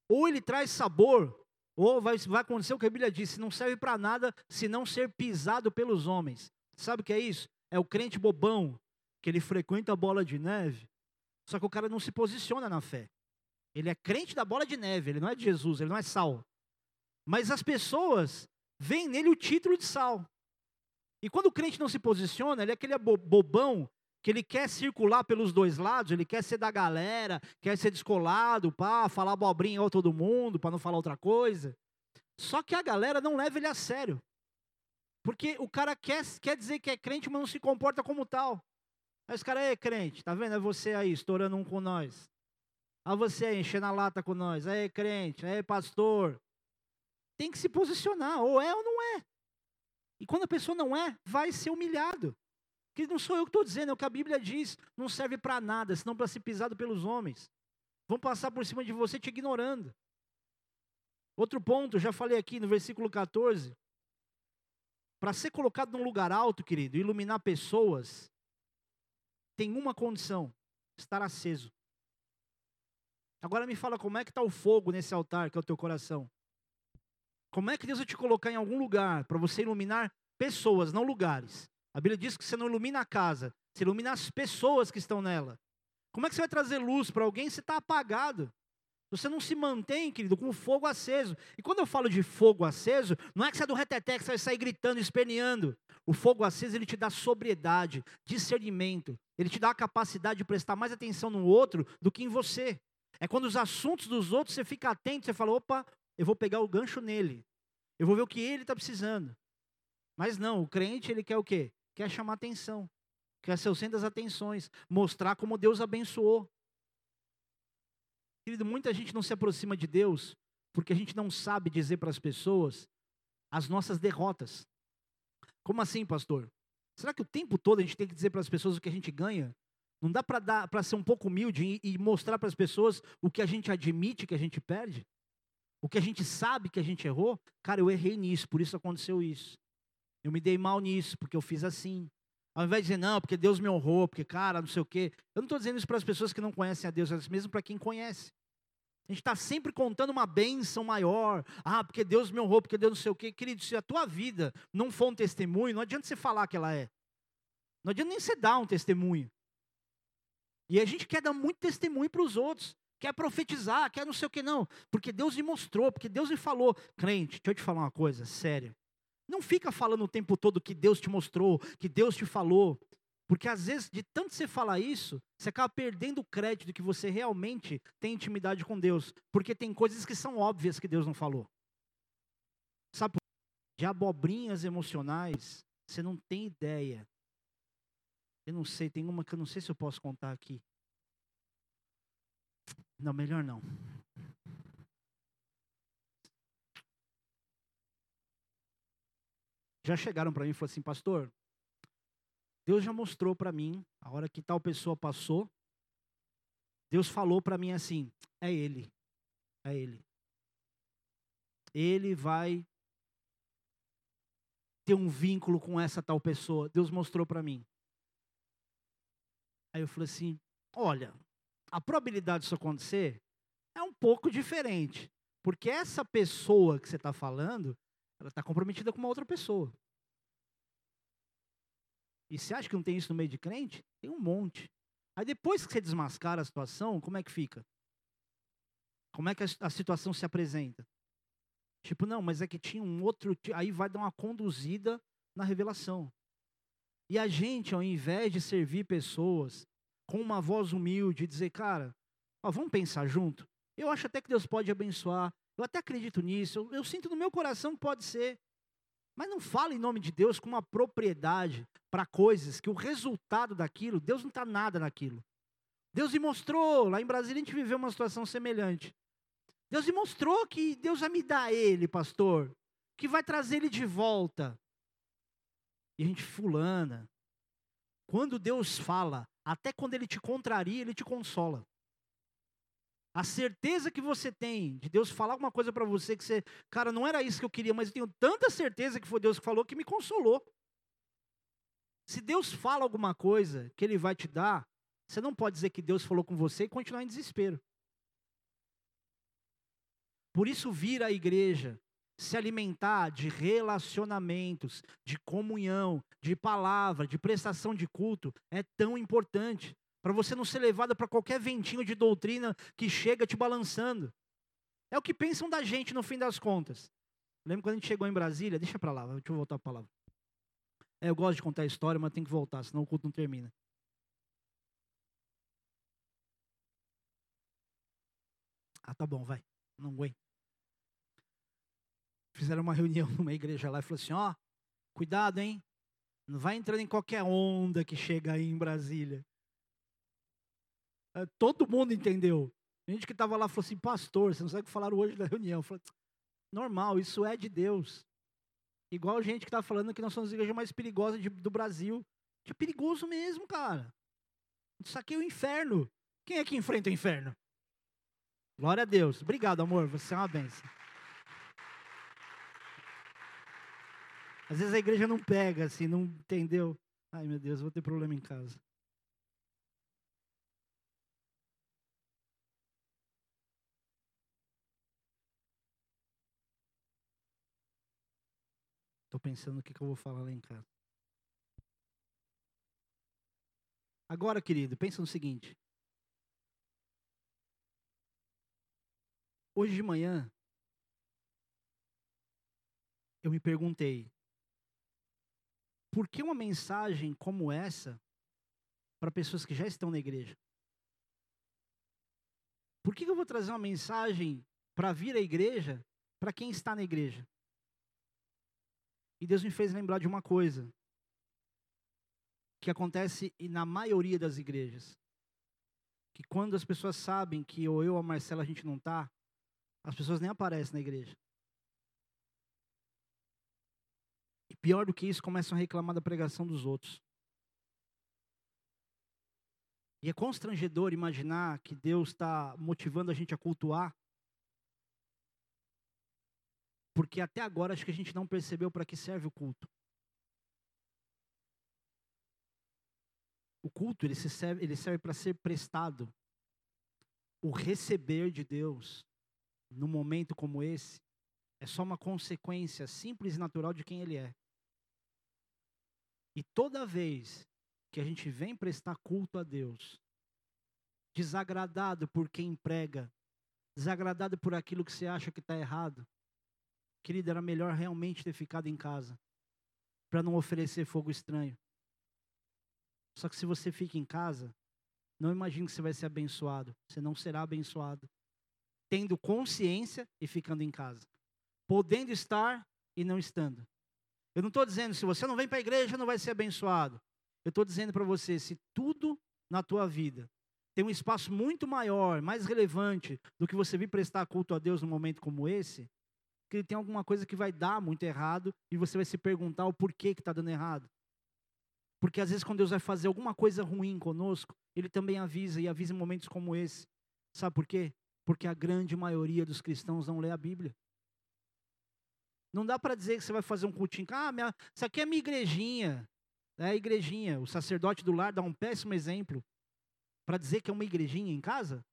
Speaker 1: Ou ele traz sabor, ou vai, vai acontecer o que a Bíblia diz: não serve para nada se não ser pisado pelos homens. Sabe o que é isso? É o crente bobão, que ele frequenta a bola de neve, só que o cara não se posiciona na fé. Ele é crente da bola de neve, ele não é de Jesus, ele não é sal. Mas as pessoas veem nele o título de sal. E quando o crente não se posiciona, ele é aquele bobão que ele quer circular pelos dois lados, ele quer ser da galera, quer ser descolado, para falar abobrinha igual todo mundo, para não falar outra coisa. Só que a galera não leva ele a sério. Porque o cara quer, quer dizer que é crente, mas não se comporta como tal. Aí os caras, é crente, tá vendo? É você aí, estourando um com nós. A você aí, enchendo a lata com nós. É crente, é pastor. Tem que se posicionar, ou é ou não é. E quando a pessoa não é, vai ser humilhado. Que não sou eu que estou dizendo, é o que a Bíblia diz. Não serve para nada, senão para ser pisado pelos homens. Vão passar por cima de você te ignorando. Outro ponto, já falei aqui no versículo 14. Para ser colocado num lugar alto, querido, iluminar pessoas, tem uma condição: estar aceso. Agora me fala como é que está o fogo nesse altar, que é o teu coração. Como é que Deus vai te colocar em algum lugar para você iluminar pessoas, não lugares? A Bíblia diz que você não ilumina a casa, você ilumina as pessoas que estão nela. Como é que você vai trazer luz para alguém se está apagado? Você não se mantém, querido, com o fogo aceso. E quando eu falo de fogo aceso, não é que você é do reteté, que você vai sair gritando, esperneando. O fogo aceso, ele te dá sobriedade, discernimento. Ele te dá a capacidade de prestar mais atenção no outro do que em você. É quando os assuntos dos outros você fica atento, você fala, opa, eu vou pegar o gancho nele. Eu vou ver o que ele está precisando. Mas não, o crente, ele quer o quê? Quer chamar atenção. Quer ser o centro das atenções. Mostrar como Deus abençoou. Querido, muita gente não se aproxima de Deus porque a gente não sabe dizer para as pessoas as nossas derrotas. Como assim, pastor? Será que o tempo todo a gente tem que dizer para as pessoas o que a gente ganha? Não dá para ser um pouco humilde e, e mostrar para as pessoas o que a gente admite que a gente perde? O que a gente sabe que a gente errou? Cara, eu errei nisso, por isso aconteceu isso. Eu me dei mal nisso, porque eu fiz assim. Ao invés de dizer, não, porque Deus me honrou, porque, cara, não sei o quê. Eu não estou dizendo isso para as pessoas que não conhecem a Deus, mas mesmo para quem conhece. A gente está sempre contando uma bênção maior. Ah, porque Deus me honrou, porque Deus não sei o quê. Querido, se a tua vida não for um testemunho, não adianta você falar que ela é. Não adianta nem você dar um testemunho. E a gente quer dar muito testemunho para os outros. Quer profetizar, quer não sei o que, não. Porque Deus lhe mostrou, porque Deus lhe falou. Crente, deixa eu te falar uma coisa, sério. Não fica falando o tempo todo que Deus te mostrou, que Deus te falou. Porque às vezes, de tanto você falar isso, você acaba perdendo o crédito que você realmente tem intimidade com Deus. Porque tem coisas que são óbvias que Deus não falou. Sabe por De abobrinhas emocionais, você não tem ideia. Eu não sei, tem uma que eu não sei se eu posso contar aqui. Não, melhor não. Já chegaram para mim e falaram assim, pastor, Deus já mostrou para mim, a hora que tal pessoa passou, Deus falou para mim assim: é Ele, é Ele. Ele vai ter um vínculo com essa tal pessoa. Deus mostrou para mim. Aí eu falei assim: olha, a probabilidade disso acontecer é um pouco diferente. Porque essa pessoa que você está falando, ela está comprometida com uma outra pessoa. E você acha que não tem isso no meio de crente? Tem um monte. Aí depois que você desmascara a situação, como é que fica? Como é que a, situação se apresenta? Tipo, não, mas é que tinha um outro. Aí vai dar uma conduzida na revelação. E a gente, ao invés de servir pessoas com uma voz humilde dizer, cara, ó, vamos pensar junto. Eu acho até que Deus pode abençoar. Eu até acredito nisso. Eu, eu sinto no meu coração que pode ser. Mas não fala em nome de Deus com uma propriedade para coisas que o resultado daquilo, Deus não está nada naquilo. Deus me mostrou, lá em Brasília a gente viveu uma situação semelhante. Deus me mostrou que Deus vai me dar ele, pastor, que vai trazer ele de volta. E a gente fulana. Quando Deus fala, até quando ele te contraria, ele te consola. A certeza que você tem de Deus falar alguma coisa para você que você, cara, não era isso que eu queria, mas eu tenho tanta certeza que foi Deus que falou que me consolou. Se Deus fala alguma coisa que Ele vai te dar, você não pode dizer que Deus falou com você e continuar em desespero. Por isso, vir à igreja, se alimentar de relacionamentos, de comunhão, de palavra, de prestação de culto, é tão importante para você não ser levado para qualquer ventinho de doutrina que chega te balançando. É o que pensam da gente no fim das contas. Lembra quando a gente chegou em Brasília? Deixa para lá, deixa eu voltar a palavra. É, eu gosto de contar a história, mas tem que voltar, senão o culto não termina. Ah, tá bom, vai. Não aguento. Fizeram uma reunião numa igreja lá e falou assim: ó, cuidado, hein? Não vai entrando em qualquer onda que chega aí em Brasília. É, todo mundo entendeu. A gente que estava lá falou assim, pastor, você não sabe o que falaram hoje na reunião. Eu falei, normal, isso é de Deus. Igual a gente que está falando que nós somos a igreja mais perigosa de, do Brasil. É perigoso mesmo, cara. Isso aqui é o inferno. Quem é que enfrenta o inferno? Glória a Deus. Obrigado, amor. Você é uma benção. Às vezes a igreja não pega, assim, não entendeu. Ai, meu Deus, vou ter problema em casa. Estou pensando o que, que eu vou falar lá em casa. Agora, querido, pensa no seguinte. Hoje de manhã, eu me perguntei, por que uma mensagem como essa para pessoas que já estão na igreja? Por que eu vou trazer uma mensagem para vir à igreja para quem está na igreja? E Deus me fez lembrar de uma coisa que acontece na maioria das igrejas. Que quando as pessoas sabem que ou eu ou a Marcela a gente não está, as pessoas nem aparecem na igreja. E pior do que isso, começam a reclamar da pregação dos outros. E é constrangedor imaginar que Deus está motivando a gente a cultuar. Porque até agora acho que a gente não percebeu para que serve o culto. O culto ele, serve, ele serve para ser prestado. O receber de Deus num momento como esse, é só uma consequência simples e natural de quem ele é. E toda vez que a gente vem prestar culto a Deus, desagradado por quem prega, desagradado por aquilo que você acha que está errado, querido, era melhor realmente ter ficado em casa, para não oferecer fogo estranho. Só que se você fica em casa, não imagine que você vai ser abençoado, você não será abençoado tendo consciência e ficando em casa. Podendo estar e não estando. Eu não estou dizendo, se você não vem para a igreja, não vai ser abençoado. Eu estou dizendo para você, se tudo na tua vida tem um espaço muito maior, mais relevante do que você vir prestar culto a Deus num momento como esse, que tem alguma coisa que vai dar muito errado e você vai se perguntar o porquê que está dando errado. Porque às vezes quando Deus vai fazer alguma coisa ruim conosco, Ele também avisa e avisa em momentos como esse. Sabe por quê? Porque a grande maioria dos cristãos não lê a Bíblia. Não dá para dizer que você vai fazer um cultinho. Ah, minha, isso aqui é minha igrejinha. É a igrejinha. O sacerdote do lar dá um péssimo exemplo para dizer que é uma igrejinha em casa.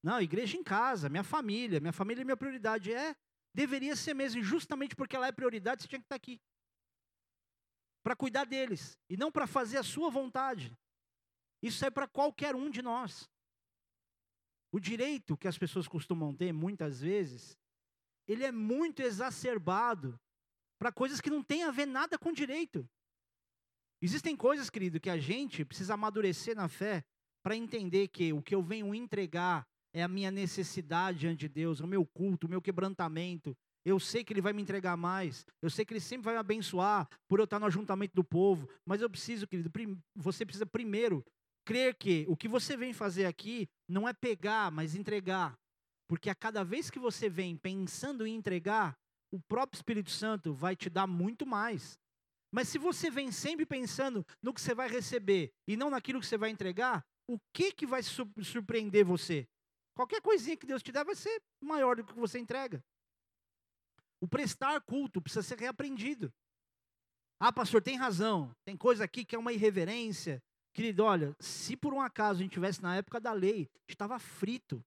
Speaker 1: Não, igreja em casa, minha família. Minha família é minha prioridade. É, deveria ser mesmo. justamente porque ela é prioridade, você tinha que estar aqui. Para cuidar deles. E não para fazer a sua vontade. Isso é para qualquer um de nós. O direito que as pessoas costumam ter, muitas vezes, ele é muito exacerbado para coisas que não têm a ver nada com direito. Existem coisas, querido, que a gente precisa amadurecer na fé para entender que o que eu venho entregar é a minha necessidade diante de Deus, o meu culto, o meu quebrantamento. Eu sei que Ele vai me entregar mais. Eu sei que Ele sempre vai me abençoar por eu estar no ajuntamento do povo. Mas eu preciso, querido, você precisa primeiro crer que o que você vem fazer aqui não é pegar, mas entregar. Porque a cada vez que você vem pensando em entregar, o próprio Espírito Santo vai te dar muito mais. Mas se você vem sempre pensando no que você vai receber e não naquilo que você vai entregar, o que que vai surpreender você? Qualquer coisinha que Deus te der vai ser maior do que você entrega. O prestar culto precisa ser reaprendido. Ah, pastor, tem razão. Tem coisa aqui que é uma irreverência, Querido, olha, se por um acaso a gente tivesse na época da lei, estava frito.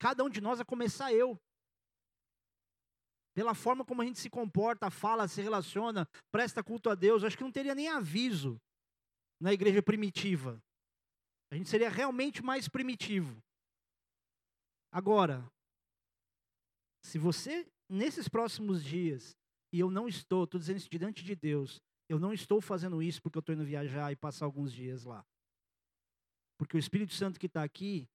Speaker 1: Cada um de nós, a começar eu. Pela forma como a gente se comporta, fala, se relaciona, presta culto a Deus, acho que não teria nem aviso na igreja primitiva. A gente seria realmente mais primitivo. Agora, se você, nesses próximos dias, e eu não estou, estou dizendo isso diante de Deus, eu não estou fazendo isso porque eu estou indo viajar e passar alguns dias lá. Porque o Espírito Santo que está aqui,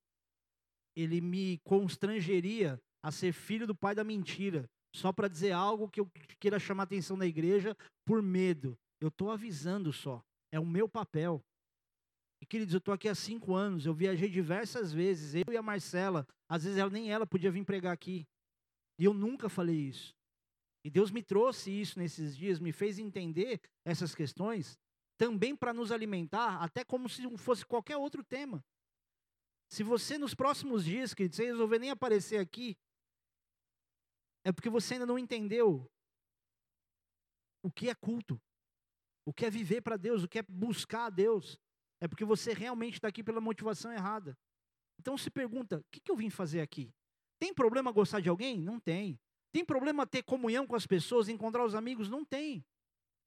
Speaker 1: ele me constrangeria a ser filho do pai da mentira, só para dizer algo que eu queira chamar atenção da igreja por medo. Eu estou avisando só. É o meu papel. E queridos, eu estou aqui há cinco anos, eu viajei diversas vezes, eu e a Marcela, às vezes ela, nem ela podia vir pregar aqui. E eu nunca falei isso. E Deus me trouxe isso nesses dias, me fez entender essas questões, também para nos alimentar, até como se fosse qualquer outro tema. Se você nos próximos dias, querido, você resolver nem aparecer aqui, é porque você ainda não entendeu o que é culto, o que é viver para Deus, o que é buscar a Deus. É porque você realmente está aqui pela motivação errada. Então se pergunta: o que, que eu vim fazer aqui? Tem problema gostar de alguém? Não tem. Tem problema ter comunhão com as pessoas, encontrar os amigos? Não tem.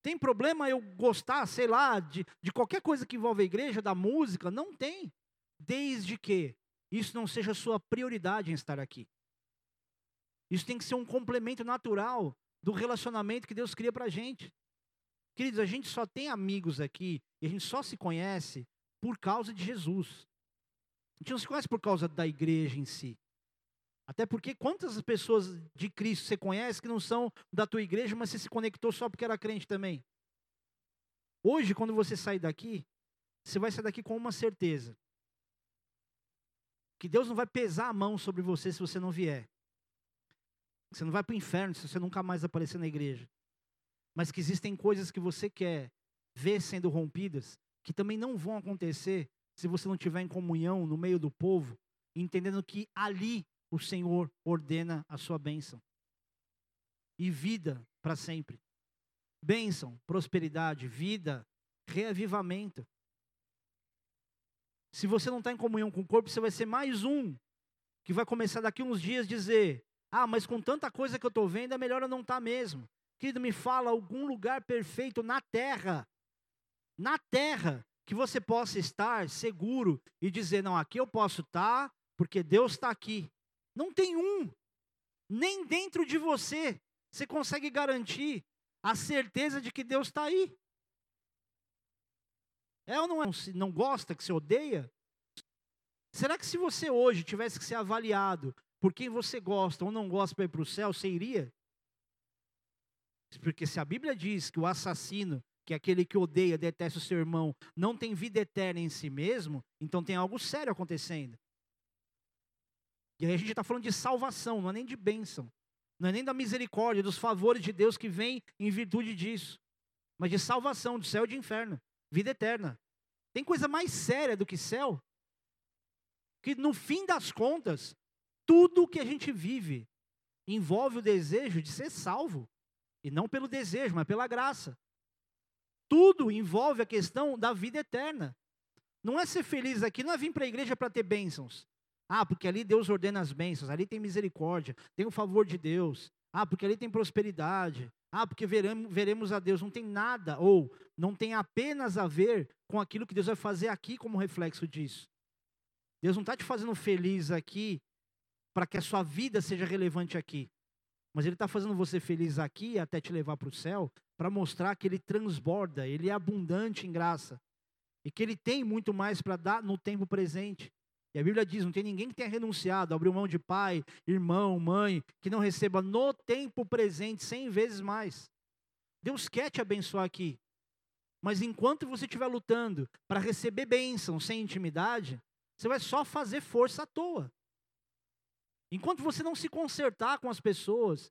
Speaker 1: Tem problema eu gostar, sei lá, de, de qualquer coisa que envolve a igreja, da música? Não tem. Desde que isso não seja sua prioridade em estar aqui. Isso tem que ser um complemento natural do relacionamento que Deus cria para a gente. Queridos, a gente só tem amigos aqui e a gente só se conhece por causa de Jesus. A gente não se conhece por causa da igreja em si. Até porque quantas pessoas de Cristo você conhece que não são da tua igreja, mas você se conectou só porque era crente também? Hoje, quando você sair daqui, você vai sair daqui com uma certeza. Que Deus não vai pesar a mão sobre você se você não vier. Você não vai para o inferno se você nunca mais aparecer na igreja. Mas que existem coisas que você quer ver sendo rompidas, que também não vão acontecer se você não estiver em comunhão no meio do povo, entendendo que ali o Senhor ordena a sua bênção. E vida para sempre. Bênção, prosperidade, vida, reavivamento. Se você não está em comunhão com o corpo, você vai ser mais um que vai começar daqui uns dias a dizer: Ah, mas com tanta coisa que eu estou vendo, é melhor eu não estar tá mesmo. Querido, me fala algum lugar perfeito na terra, na terra, que você possa estar seguro e dizer: Não, aqui eu posso estar, tá, porque Deus está aqui. Não tem um. Nem dentro de você você consegue garantir a certeza de que Deus está aí. É ou não é? Não gosta, que você odeia? Será que se você hoje tivesse que ser avaliado por quem você gosta ou não gosta para ir para o céu, você iria? Porque se a Bíblia diz que o assassino, que é aquele que odeia, detesta o seu irmão, não tem vida eterna em si mesmo, então tem algo sério acontecendo. E aí a gente está falando de salvação, não é nem de bênção. Não é nem da misericórdia, dos favores de Deus que vem em virtude disso. Mas de salvação, do céu e de inferno. Vida eterna. Tem coisa mais séria do que céu? Que no fim das contas, tudo que a gente vive envolve o desejo de ser salvo. E não pelo desejo, mas pela graça. Tudo envolve a questão da vida eterna. Não é ser feliz aqui, não é vir para a igreja para ter bênçãos. Ah, porque ali Deus ordena as bênçãos, ali tem misericórdia, tem o favor de Deus. Ah, porque ali tem prosperidade. Ah, porque veremos, veremos a Deus. Não tem nada, ou não tem apenas a ver com aquilo que Deus vai fazer aqui como reflexo disso. Deus não está te fazendo feliz aqui para que a sua vida seja relevante aqui. Mas Ele está fazendo você feliz aqui até te levar para o céu, para mostrar que Ele transborda, Ele é abundante em graça. E que Ele tem muito mais para dar no tempo presente. E a Bíblia diz: não tem ninguém que tenha renunciado, abriu mão de pai, irmão, mãe, que não receba no tempo presente cem vezes mais. Deus quer te abençoar aqui. Mas enquanto você estiver lutando para receber bênção sem intimidade, você vai só fazer força à toa. Enquanto você não se consertar com as pessoas,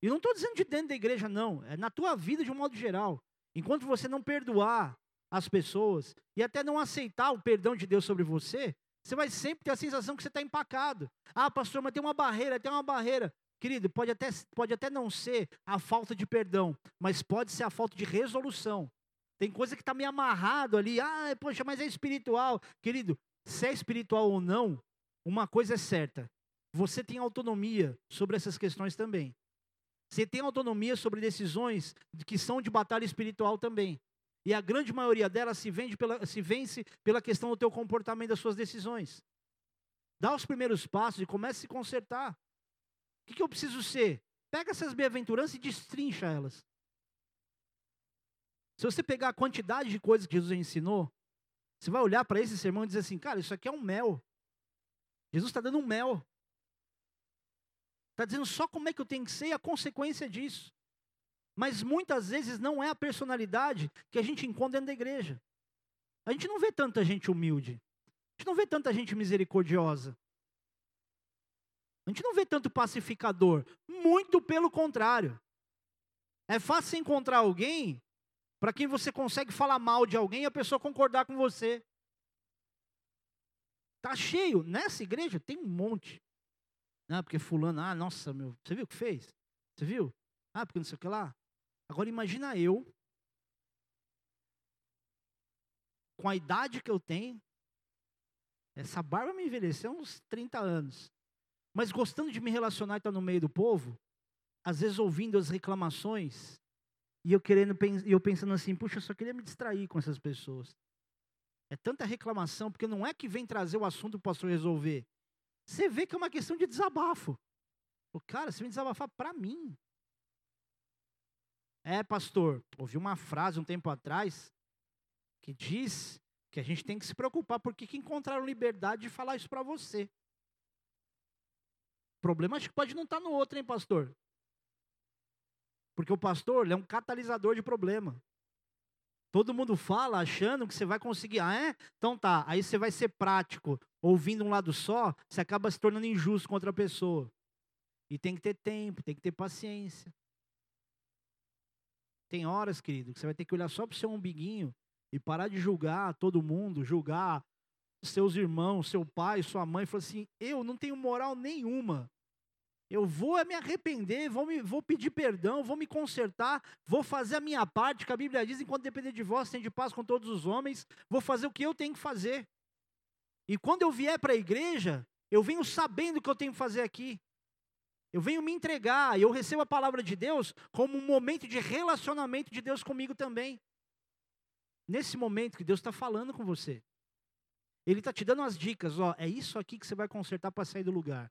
Speaker 1: e não estou dizendo de dentro da igreja, não, é na tua vida de um modo geral. Enquanto você não perdoar as pessoas e até não aceitar o perdão de Deus sobre você, você vai sempre ter a sensação que você está empacado. Ah, pastor, mas tem uma barreira, tem uma barreira. Querido, pode até, pode até não ser a falta de perdão, mas pode ser a falta de resolução. Tem coisa que está meio amarrado ali. Ah, poxa, mas é espiritual. Querido, se é espiritual ou não, uma coisa é certa. Você tem autonomia sobre essas questões também. Você tem autonomia sobre decisões que são de batalha espiritual também. E a grande maioria delas se, pela, se vence pela questão do teu comportamento, das suas decisões. Dá os primeiros passos e comece a se consertar. O que, que eu preciso ser? Pega essas bem-aventuranças e destrincha elas. Se você pegar a quantidade de coisas que Jesus ensinou, você vai olhar para esse sermão e dizer assim, cara, isso aqui é um mel. Jesus está dando um mel. Está dizendo só como é que eu tenho que ser e a consequência disso. Mas muitas vezes não é a personalidade que a gente encontra dentro da igreja. A gente não vê tanta gente humilde. A gente não vê tanta gente misericordiosa. A gente não vê tanto pacificador. Muito pelo contrário. É fácil encontrar alguém para quem você consegue falar mal de alguém e a pessoa concordar com você. Tá cheio. Nessa igreja tem um monte. Não, porque fulano, ah, nossa, meu, você viu o que fez? Você viu? Ah, porque não sei o que lá. Agora imagina eu, com a idade que eu tenho, essa barba me envelheceu uns 30 anos, mas gostando de me relacionar e estar no meio do povo, às vezes ouvindo as reclamações, e eu querendo e eu pensando assim, puxa, eu só queria me distrair com essas pessoas. É tanta reclamação, porque não é que vem trazer o assunto para o pastor resolver. Você vê que é uma questão de desabafo. Falou, cara, você vem desabafar para mim. É, pastor, ouvi uma frase um tempo atrás que diz que a gente tem que se preocupar porque que encontraram liberdade de falar isso para você. O problema acho que pode não estar tá no outro, hein, pastor? Porque o pastor é um catalisador de problema. Todo mundo fala achando que você vai conseguir. Ah, é? Então tá. Aí você vai ser prático. Ouvindo um lado só, você acaba se tornando injusto contra a pessoa. E tem que ter tempo, tem que ter paciência. Tem horas, querido, que você vai ter que olhar só para o seu umbiguinho e parar de julgar todo mundo, julgar seus irmãos, seu pai, sua mãe, e falar assim: eu não tenho moral nenhuma. Eu vou me arrepender, vou, me, vou pedir perdão, vou me consertar, vou fazer a minha parte, que a Bíblia diz: enquanto depender de vós, tem de paz com todos os homens, vou fazer o que eu tenho que fazer. E quando eu vier para a igreja, eu venho sabendo o que eu tenho que fazer aqui. Eu venho me entregar e eu recebo a palavra de Deus como um momento de relacionamento de Deus comigo também. Nesse momento que Deus está falando com você. Ele está te dando as dicas, ó, é isso aqui que você vai consertar para sair do lugar.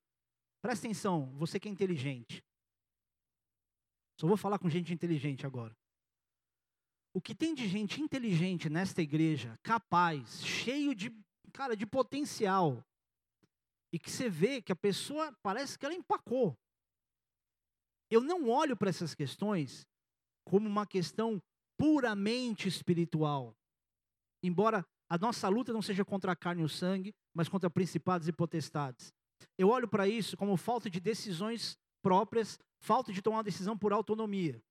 Speaker 1: Presta atenção, você que é inteligente. Só vou falar com gente inteligente agora. O que tem de gente inteligente nesta igreja, capaz, cheio de, cara, de potencial, e que você vê que a pessoa parece que ela empacou. Eu não olho para essas questões como uma questão puramente espiritual. Embora a nossa luta não seja contra a carne e o sangue, mas contra principados e potestades. Eu olho para isso como falta de decisões próprias, falta de tomar uma decisão por autonomia.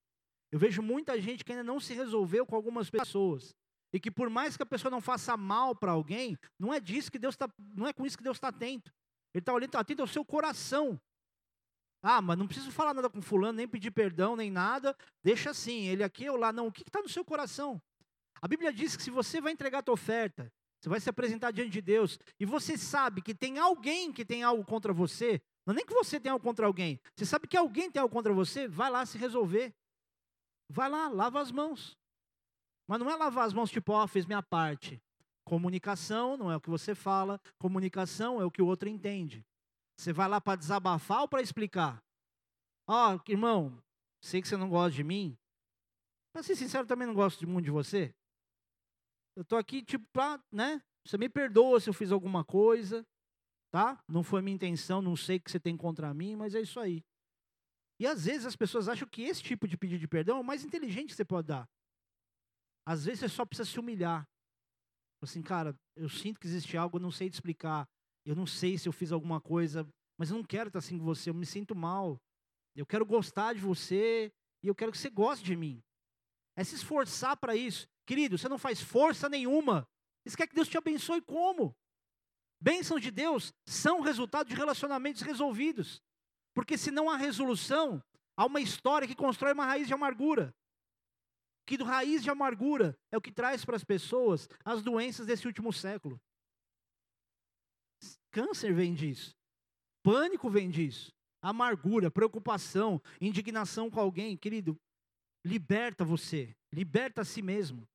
Speaker 1: Eu vejo muita gente que ainda não se resolveu com algumas pessoas. E que por mais que a pessoa não faça mal para alguém, não é disso que Deus tá, não é com isso que Deus está atento. Ele está olhando, tá atento ao seu coração. Ah, mas não preciso falar nada com fulano, nem pedir perdão, nem nada. Deixa assim, ele aqui ou lá. Não, o que está no seu coração? A Bíblia diz que se você vai entregar a tua oferta, você vai se apresentar diante de Deus, e você sabe que tem alguém que tem algo contra você, não é nem que você tem algo contra alguém, você sabe que alguém tem algo contra você, vai lá se resolver. Vai lá, lava as mãos. Mas não é lavar as mãos tipo, ó, oh, fiz minha parte. Comunicação não é o que você fala, comunicação é o que o outro entende. Você vai lá para desabafar ou para explicar? Ó, oh, irmão, sei que você não gosta de mim. Para ser sincero, também não gosto de muito de você. Eu tô aqui tipo para, né? Você me perdoa se eu fiz alguma coisa, tá? Não foi minha intenção, não sei o que você tem contra mim, mas é isso aí. E às vezes as pessoas acham que esse tipo de pedido de perdão é o mais inteligente que você pode dar. Às vezes você só precisa se humilhar. Assim, cara, eu sinto que existe algo, eu não sei te explicar. Eu não sei se eu fiz alguma coisa, mas eu não quero estar assim com você, eu me sinto mal. Eu quero gostar de você e eu quero que você goste de mim. É se esforçar para isso. Querido, você não faz força nenhuma. Você quer que Deus te abençoe como? Bênçãos de Deus são resultado de relacionamentos resolvidos. Porque se não há resolução, há uma história que constrói uma raiz de amargura. Que do raiz de amargura é o que traz para as pessoas as doenças desse último século. Câncer vem disso. Pânico vem disso. Amargura, preocupação, indignação com alguém. Querido, liberta você. Liberta a si mesmo.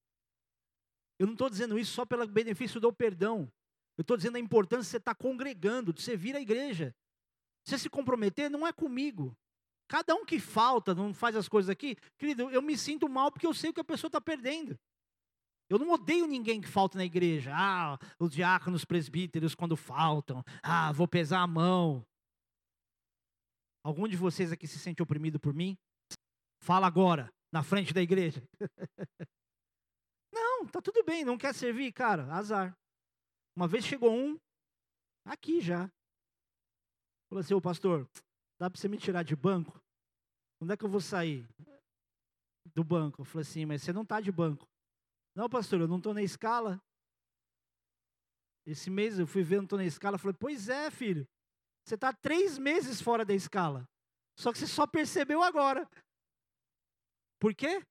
Speaker 1: Eu não estou dizendo isso só pelo benefício do perdão. Eu estou dizendo a importância de você estar tá congregando, de você vir à igreja. Você se comprometer não é comigo. Cada um que falta, não faz as coisas aqui, querido, eu me sinto mal porque eu sei o que a pessoa está perdendo. Eu não odeio ninguém que falta na igreja. Ah, os diáconos, presbíteros, quando faltam. Ah, vou pesar a mão. Algum de vocês aqui se sente oprimido por mim? Fala agora, na frente da igreja. não, tá tudo bem, não quer servir, cara, azar. Uma vez chegou um, aqui já. Falou assim, ô pastor, dá para você me tirar de banco? Onde é que eu vou sair? Do banco. Eu falei assim, mas você não tá de banco. Não, pastor, eu não estou na escala. Esse mês eu fui ver, não estou na escala. Falei, pois é, filho. Você está três meses fora da escala. Só que você só percebeu agora. Por quê?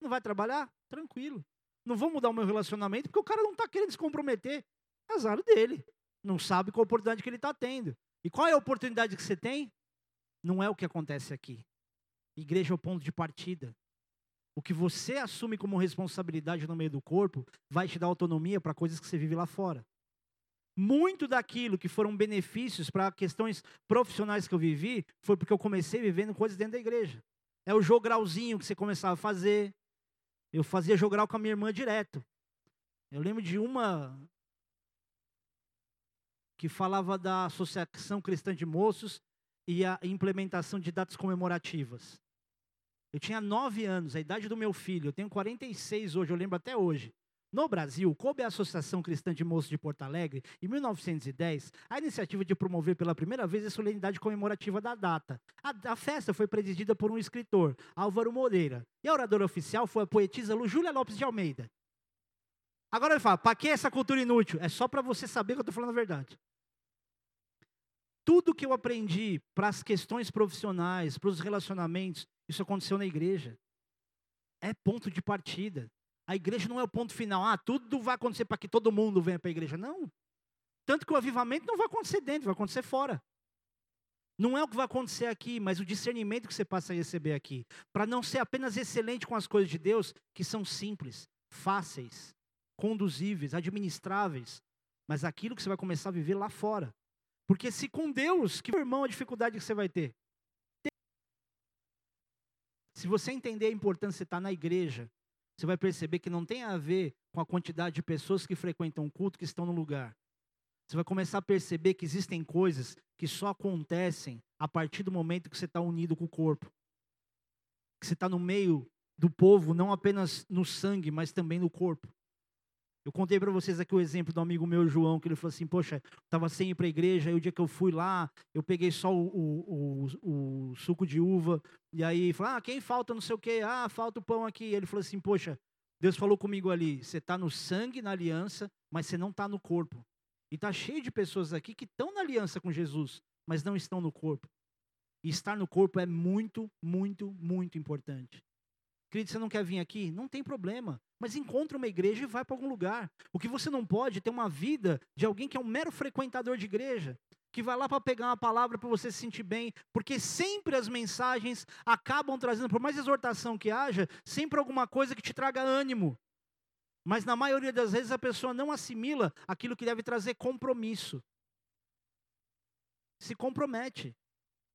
Speaker 1: Não vai trabalhar? Tranquilo. Não vou mudar o meu relacionamento porque o cara não está querendo se comprometer. Azar dele. Não sabe qual oportunidade que ele está tendo. E qual é a oportunidade que você tem? Não é o que acontece aqui. Igreja é o ponto de partida. O que você assume como responsabilidade no meio do corpo vai te dar autonomia para coisas que você vive lá fora. muito daquilo que foram benefícios para questões profissionais que eu vivi foi porque eu comecei vivendo coisas dentro da igreja. É o jogralzinho que você começava a fazer. Eu fazia jogral com a minha irmã direto. Eu lembro de uma que falava da Associação Cristã de Moços e a implementação de datas comemorativas. Eu tinha nove anos, a idade do meu filho, eu tenho 46 hoje, eu lembro até hoje. No Brasil, coube a Associação Cristã de Moços de Porto Alegre, em 1910, a iniciativa de promover pela primeira vez a solenidade comemorativa da data. A, a, festa foi presidida por um escritor, Álvaro Moreira, e a oradora oficial foi a poetisa Júlia Lopes de Almeida. Agora ele fala, para que essa cultura inútil? É só para você saber que eu estou falando a verdade. Tudo que eu aprendi para as questões profissionais, para os relacionamentos, isso aconteceu na igreja. É ponto de partida. A igreja não é o ponto final. Ah, tudo vai acontecer para que todo mundo venha para a igreja. Não. Tanto que o avivamento não vai acontecer dentro, vai acontecer fora. Não é o que vai acontecer aqui, mas o discernimento que você passa a receber aqui. Para não ser apenas excelente com as coisas de Deus, que são simples, fáceis, conduzíveis, administráveis, mas aquilo que você vai começar a viver lá fora. Porque se com Deus, que irmão a dificuldade que você vai ter? Se você entender a importância de estar na igreja, você vai perceber que não tem a ver com a quantidade de pessoas que frequentam o culto que estão no lugar. Você vai começar a perceber que existem coisas que só acontecem a partir do momento que você está unido com o corpo. Que você está no meio do povo, não apenas no sangue, mas também no corpo. Eu contei para vocês aqui o exemplo do amigo meu, João, que ele falou assim: Poxa, estava sem ir para a igreja, aí o dia que eu fui lá, eu peguei só o, o, o, o suco de uva, e aí falou: Ah, quem falta não sei o quê? Ah, falta o pão aqui. E ele falou assim: Poxa, Deus falou comigo ali: Você está no sangue, na aliança, mas você não está no corpo. E está cheio de pessoas aqui que estão na aliança com Jesus, mas não estão no corpo. E estar no corpo é muito, muito, muito importante. Querido, você não quer vir aqui? Não tem problema. Mas encontra uma igreja e vai para algum lugar. O que você não pode é ter uma vida de alguém que é um mero frequentador de igreja, que vai lá para pegar uma palavra para você se sentir bem, porque sempre as mensagens acabam trazendo, por mais exortação que haja, sempre alguma coisa que te traga ânimo. Mas na maioria das vezes a pessoa não assimila aquilo que deve trazer compromisso. Se compromete.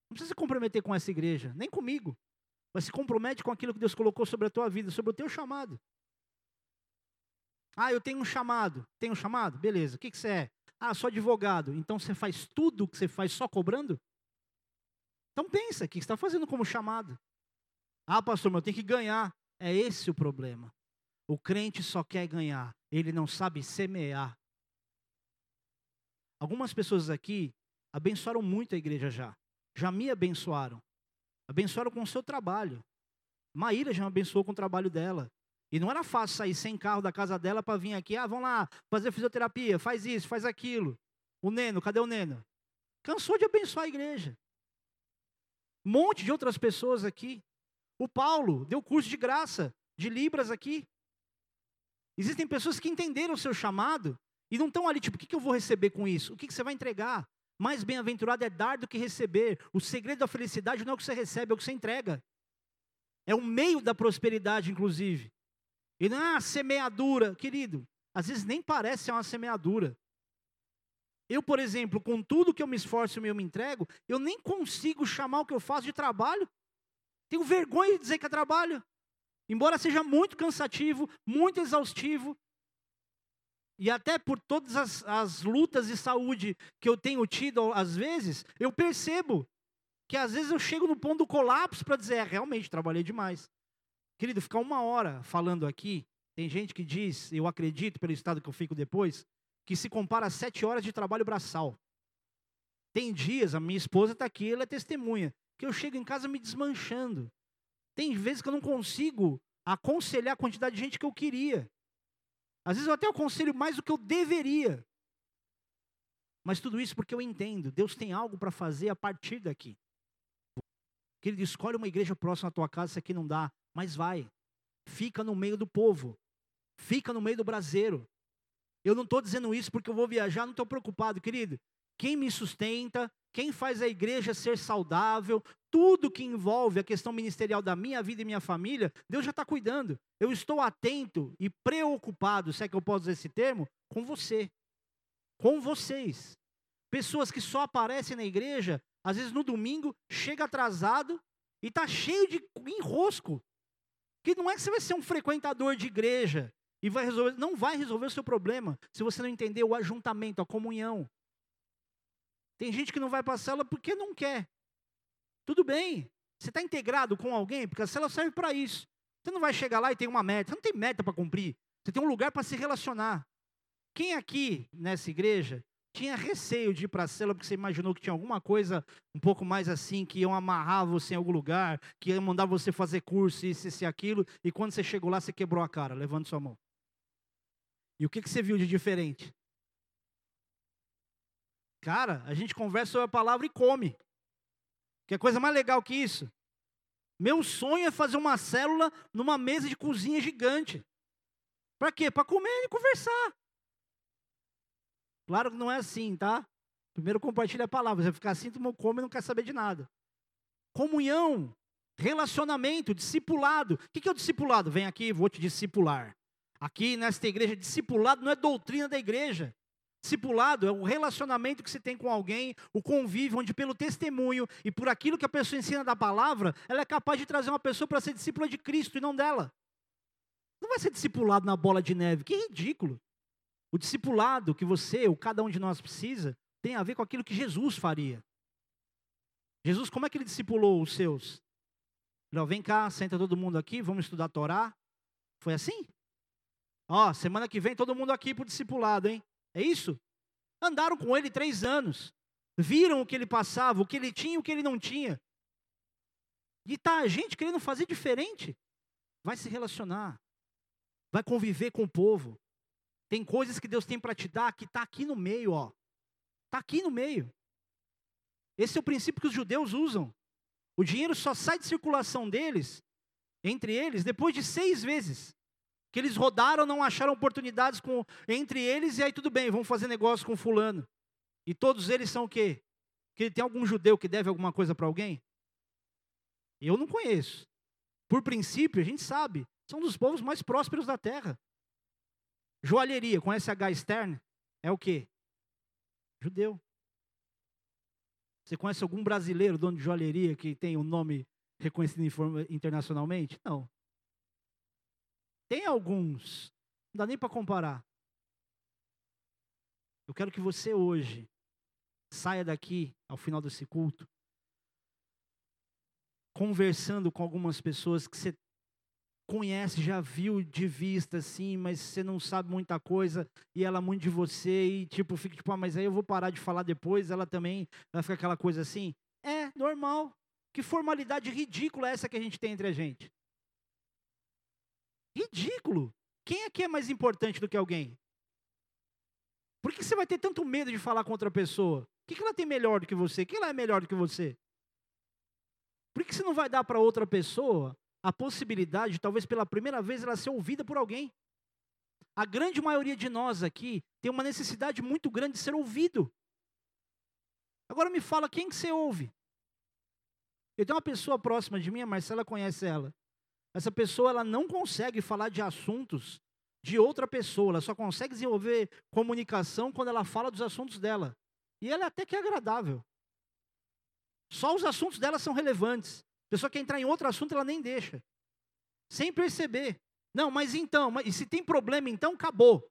Speaker 1: Não precisa se comprometer com essa igreja, nem comigo. Mas se compromete com aquilo que Deus colocou sobre a tua vida, sobre o teu chamado. Ah, eu tenho um chamado. Tem um chamado? Beleza. O que, que você é? Ah, sou advogado. Então você faz tudo o que você faz só cobrando? Então pensa, o que você está fazendo como chamado? Ah, pastor, mas eu tenho que ganhar. É esse o problema. O crente só quer ganhar, ele não sabe semear. Algumas pessoas aqui abençoaram muito a igreja já. Já me abençoaram. Abençoaram com o seu trabalho. Maíra já abençoou com o trabalho dela. E não era fácil sair sem carro da casa dela para vir aqui. Ah, vamos lá, fazer fisioterapia, faz isso, faz aquilo. O Neno, cadê o Neno? Cansou de abençoar a igreja. Um monte de outras pessoas aqui. O Paulo deu curso de graça, de Libras aqui. Existem pessoas que entenderam o seu chamado e não estão ali, tipo, o que, eu vou receber com isso? O que você vai entregar? Mais bem-aventurado é dar do que receber. O segredo da felicidade não é o que você recebe, é o que você entrega. É o meio da prosperidade, inclusive. E não é uma semeadura, querido. Às vezes nem parece ser uma semeadura. Eu, por exemplo, com tudo que eu me esforço e eu me entrego, eu nem consigo chamar o que eu faço de trabalho. Tenho vergonha de dizer que é trabalho. Embora seja muito cansativo, muito exaustivo, e até por todas as, as lutas de saúde que eu tenho tido, às vezes, eu percebo que às vezes eu chego no ponto do colapso para dizer, é, realmente, trabalhei demais. Querido, ficar uma hora falando aqui, tem gente que diz, eu acredito pelo estado que eu fico depois, que se compara a sete horas de trabalho braçal. Tem dias, a minha esposa está aqui, ela é testemunha, que eu chego em casa me desmanchando. Tem vezes que eu não consigo aconselhar a quantidade de gente que eu queria. Às vezes eu até aconselho mais do que eu deveria. Mas tudo isso porque eu entendo, Deus tem algo para fazer a partir daqui. Querido, escolhe uma igreja próxima à tua casa, isso aqui não dá, mas vai. Fica no meio do povo. Fica no meio do braseiro. Eu não estou dizendo isso porque eu vou viajar, não estou preocupado, querido. Quem me sustenta, quem faz a igreja ser saudável, tudo que envolve a questão ministerial da minha vida e minha família, Deus já está cuidando. Eu estou atento e preocupado, se é que eu posso usar esse termo, com você. com vocês. Pessoas que só aparecem na igreja, às vezes no domingo, chega atrasado e tá cheio de enrosco. Que não é que você vai ser um frequentador de igreja e vai resolver, não vai resolver o seu problema se você não entender o ajuntamento, a comunhão. Tem gente que não vai para a cela porque não quer. Tudo bem. Você está integrado com alguém, porque a cela serve para isso. Você não vai chegar lá e tem uma meta. Você não tem meta para cumprir. Você tem um lugar para se relacionar. Quem aqui nessa igreja tinha receio de ir para a cela porque você imaginou que tinha alguma coisa um pouco mais assim, que iam amarrar você em algum lugar, que iam mandar você fazer curso, isso, isso e aquilo, e quando você chegou lá, você quebrou a cara? Levante sua mão. E o que, que você viu de diferente? Cara, a gente conversa sobre a palavra e come. Que é coisa mais legal que isso? Meu sonho é fazer uma célula numa mesa de cozinha gigante. Para quê? Para comer e conversar. Claro que não é assim, tá? Primeiro compartilha a palavra. Você ficar assim, tu come e não quer saber de nada. Comunhão, relacionamento, discipulado. O que é o discipulado? Vem aqui, vou te discipular. Aqui nesta igreja, discipulado não é doutrina da igreja. Discipulado é o relacionamento que se tem com alguém, o convívio, onde pelo testemunho e por aquilo que a pessoa ensina da palavra, ela é capaz de trazer uma pessoa para ser discípula de Cristo e não dela. Não vai ser discipulado na bola de neve, que ridículo. O discipulado que você, ou cada um de nós precisa, tem a ver com aquilo que Jesus faria. Jesus, como é que ele discipulou os seus? Ele, vem cá, senta todo mundo aqui, vamos estudar a Torá. Foi assim? Ó, semana que vem todo mundo aqui para o discipulado, hein? É isso? Andaram com ele três anos. Viram o que ele passava, o que ele tinha e o que ele não tinha. E tá a gente querendo fazer diferente. Vai se relacionar. Vai conviver com o povo. Tem coisas que Deus tem para te dar que está aqui no meio, ó. Está aqui no meio. Esse é o princípio que os judeus usam. O dinheiro só sai de circulação deles, entre eles, depois de seis vezes. Que eles rodaram, não acharam oportunidades com, entre eles, e aí tudo bem, vamos fazer negócio com fulano. E todos eles são o quê? Que tem algum judeu que deve alguma coisa para alguém? Eu não conheço. Por princípio, a gente sabe, são dos povos mais prósperos da terra. Joalheria, com SH externo, é o quê? Judeu. Você conhece algum brasileiro dono de joalheria que tem o um nome reconhecido internacionalmente? Não. Tem alguns, não dá nem para comparar. Eu quero que você hoje saia daqui, ao final desse culto, conversando com algumas pessoas que você conhece, já viu de vista, assim, mas você não sabe muita coisa, e ela muito de você, e tipo, fica tipo, ah, mas aí eu vou parar de falar depois, ela também vai ficar aquela coisa assim. É, normal. Que formalidade ridícula é essa que a gente tem entre a gente? Ridículo. Quem aqui é mais importante do que alguém? Por que você vai ter tanto medo de falar com outra pessoa? O que ela tem melhor do que você? O que ela é melhor do que você? Por que você não vai dar para outra pessoa a possibilidade, talvez pela primeira vez, ela ser ouvida por alguém. A grande maioria de nós aqui tem uma necessidade muito grande de ser ouvido. Agora me fala, quem que você ouve? Eu tenho uma pessoa próxima de mim, a Marcela conhece ela. Essa pessoa ela não consegue falar de assuntos de outra pessoa, ela só consegue desenvolver comunicação quando ela fala dos assuntos dela. E ela é até que é agradável. Só os assuntos dela são relevantes. A pessoa quer entrar em outro assunto, ela nem deixa. Sem perceber. Não, mas então, mas, e se tem problema, então acabou.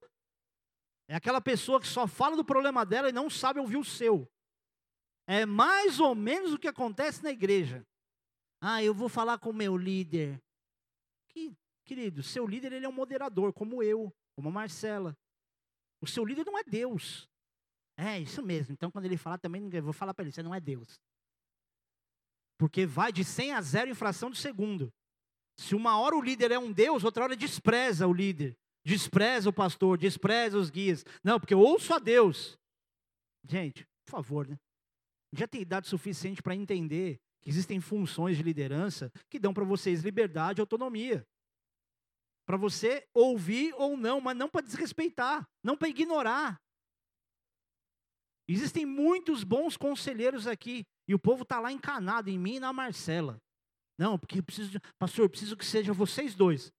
Speaker 1: É aquela pessoa que só fala do problema dela e não sabe ouvir o seu. É mais ou menos o que acontece na igreja. Ah, eu vou falar com o meu líder. Que, querido, seu líder ele é um moderador, como eu, como a Marcela. O seu líder não é Deus. É, isso mesmo. Então, quando ele falar também, eu vou falar para ele, você não é Deus. Porque vai de 100 a 0 em fração de segundo. Se uma hora o líder é um Deus, outra hora despreza o líder, despreza o pastor, despreza os guias. Não, porque eu ouço a Deus. Gente, por favor, né? Já tem idade suficiente para entender existem funções de liderança que dão para vocês liberdade e autonomia. Para você ouvir ou não, mas não para desrespeitar, não para ignorar. Existem muitos bons conselheiros aqui e o povo está lá encanado em mim e na Marcela. Não, porque preciso, pastor, preciso que seja vocês dois.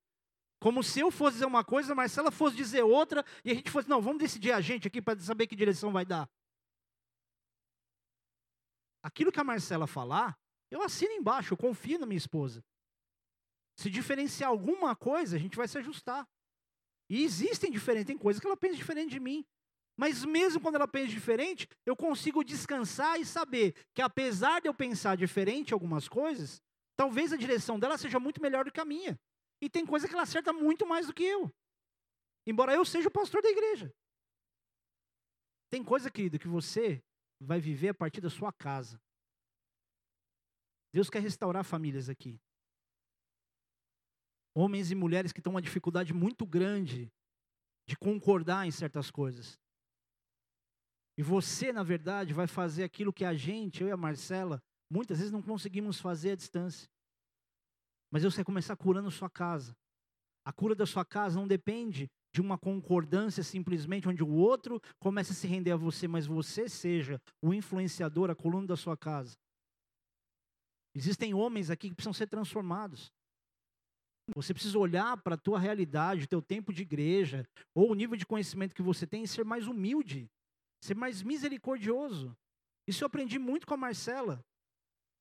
Speaker 1: Como se eu fosse dizer uma coisa, a Marcela fosse dizer outra, e a gente fosse, não, vamos decidir a gente aqui para saber que direção vai dar. Aquilo que a Marcela falar, eu assino embaixo, eu confio na minha esposa. Se diferenciar alguma coisa, a gente vai se ajustar. E existem diferentes, tem coisas que ela pensa diferente de mim. Mas mesmo quando ela pensa diferente, eu consigo descansar e saber que apesar de eu pensar diferente algumas coisas, talvez a direção dela seja muito melhor do que a minha. E tem coisa que ela acerta muito mais do que eu. Embora eu seja o pastor da igreja. Tem coisa, querido, que você vai viver a partir da sua casa. Deus quer restaurar famílias aqui. Homens e mulheres que estão uma dificuldade muito grande de concordar em certas coisas. E você, na verdade, vai fazer aquilo que a gente, eu e a Marcela, muitas vezes não conseguimos fazer à distância. Mas Deus quer começar curando sua casa. A cura da sua casa não depende de uma concordância simplesmente onde o outro comece a se render a você, mas você seja o influenciador, a coluna da sua casa. Existem homens aqui que precisam ser transformados. Você precisa olhar para a tua realidade, o teu tempo de igreja, ou o nível de conhecimento que você tem e ser mais humilde, ser mais misericordioso. Isso eu aprendi muito com a Marcela.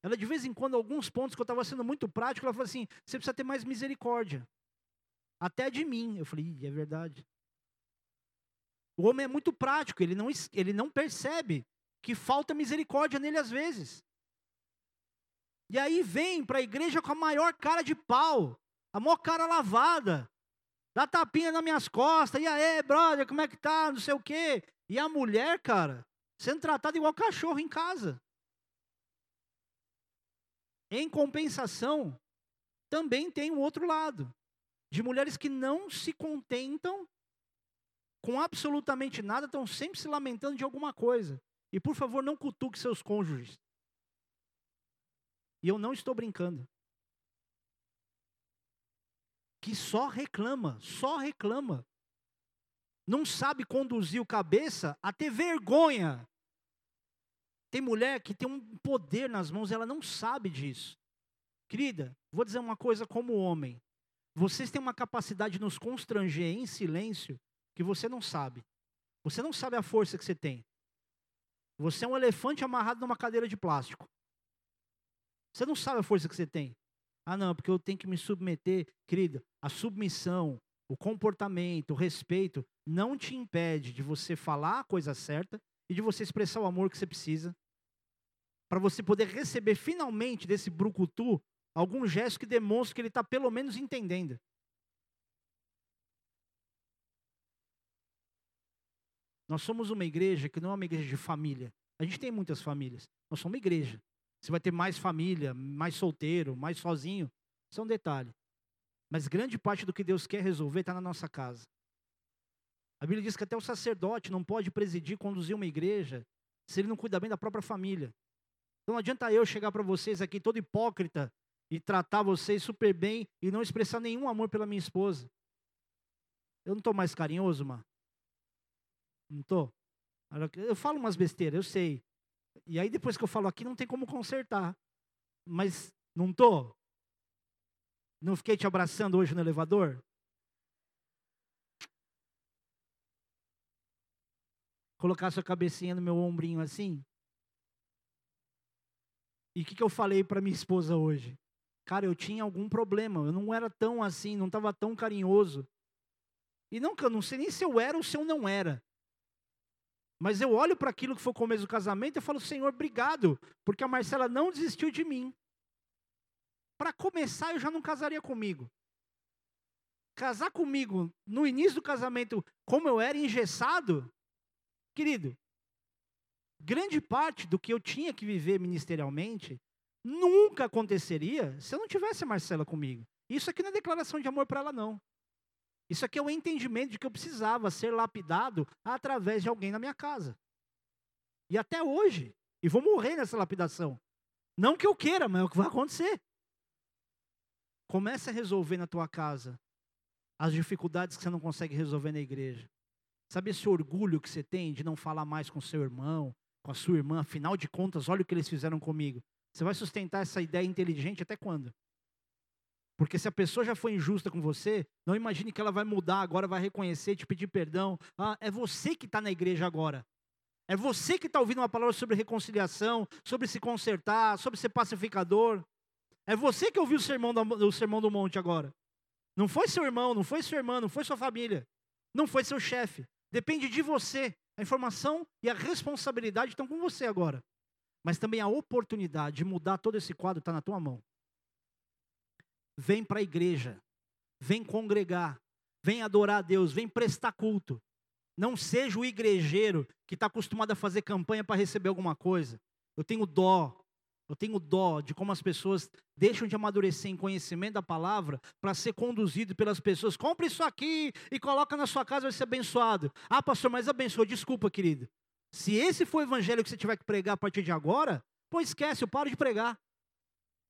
Speaker 1: Ela, de vez em quando, alguns pontos que eu estava sendo muito prático, ela falou assim: você precisa ter mais misericórdia. Até de mim. Eu falei: é verdade. O homem é muito prático, ele não, ele não percebe que falta misericórdia nele às vezes. E aí vem para a igreja com a maior cara de pau, a maior cara lavada, dá tapinha nas minhas costas, e aí, brother, como é que tá, não sei o quê. E a mulher, cara, sendo tratada igual cachorro em casa. Em compensação, também tem um outro lado, de mulheres que não se contentam com absolutamente nada, estão sempre se lamentando de alguma coisa. E por favor, não cutuque seus cônjuges. E eu não estou brincando. Que só reclama, só reclama. Não sabe conduzir o cabeça a ter vergonha. Tem mulher que tem um poder nas mãos, ela não sabe disso. Querida, vou dizer uma coisa como homem. Vocês têm uma capacidade de nos constranger em silêncio que você não sabe. Você não sabe a força que você tem. Você é um elefante amarrado numa cadeira de plástico. Você não sabe a força que você tem. Ah, não, porque eu tenho que me submeter. Querida, a submissão, o comportamento, o respeito, não te impede de você falar a coisa certa e de você expressar o amor que você precisa. Para você poder receber finalmente desse brucutu algum gesto que demonstre que ele está pelo menos entendendo. Nós somos uma igreja que não é uma igreja de família. A gente tem muitas famílias. Nós somos uma igreja. Você vai ter mais família, mais solteiro, mais sozinho. Isso é um detalhe. Mas grande parte do que Deus quer resolver está na nossa casa. A Bíblia diz que até o sacerdote não pode presidir, conduzir uma igreja, se ele não cuida bem da própria família. Então não adianta eu chegar para vocês aqui todo hipócrita e tratar vocês super bem e não expressar nenhum amor pela minha esposa. Eu não estou mais carinhoso, mano? Não estou? Eu falo umas besteiras, eu sei. E aí depois que eu falo aqui não tem como consertar. Mas não tô? Não fiquei te abraçando hoje no elevador? Colocar sua cabecinha no meu ombrinho assim? E o que, que eu falei para minha esposa hoje? Cara, eu tinha algum problema, eu não era tão assim, não estava tão carinhoso. E não eu não sei nem se eu era ou se eu não era. Mas eu olho para aquilo que foi o começo do casamento e falo, Senhor, obrigado, porque a Marcela não desistiu de mim. Para começar, eu já não casaria comigo. Casar comigo no início do casamento, como eu era engessado, querido, grande parte do que eu tinha que viver ministerialmente nunca aconteceria se eu não tivesse a Marcela comigo. Isso aqui não é declaração de amor para ela, não. Isso aqui é o entendimento de que eu precisava ser lapidado através de alguém na minha casa. E até hoje. E vou morrer nessa lapidação. Não que eu queira, mas é o que vai acontecer. Comece a resolver na tua casa as dificuldades que você não consegue resolver na igreja. Sabe esse orgulho que você tem de não falar mais com seu irmão, com a sua irmã? Afinal de contas, olha o que eles fizeram comigo. Você vai sustentar essa ideia inteligente até quando? Porque se a pessoa já foi injusta com você, não imagine que ela vai mudar agora, vai reconhecer, te pedir perdão. Ah, é você que está na igreja agora. É você que está ouvindo uma palavra sobre reconciliação, sobre se consertar, sobre ser pacificador. É você que ouviu o sermão do, o sermão do monte agora. Não foi seu irmão, não foi sua irmã, não foi sua família. Não foi seu chefe. Depende de você. A informação e a responsabilidade estão com você agora. Mas também a oportunidade de mudar todo esse quadro está na tua mão. Vem para a igreja, vem congregar, vem adorar a Deus, vem prestar culto. Não seja o igrejeiro que está acostumado a fazer campanha para receber alguma coisa. Eu tenho dó, eu tenho dó de como as pessoas deixam de amadurecer em conhecimento da palavra para ser conduzido pelas pessoas. Compre isso aqui e coloca na sua casa, vai ser abençoado. Ah, pastor, mas abençoa. Desculpa, querido. Se esse for o evangelho que você tiver que pregar a partir de agora, pô, esquece, eu paro de pregar.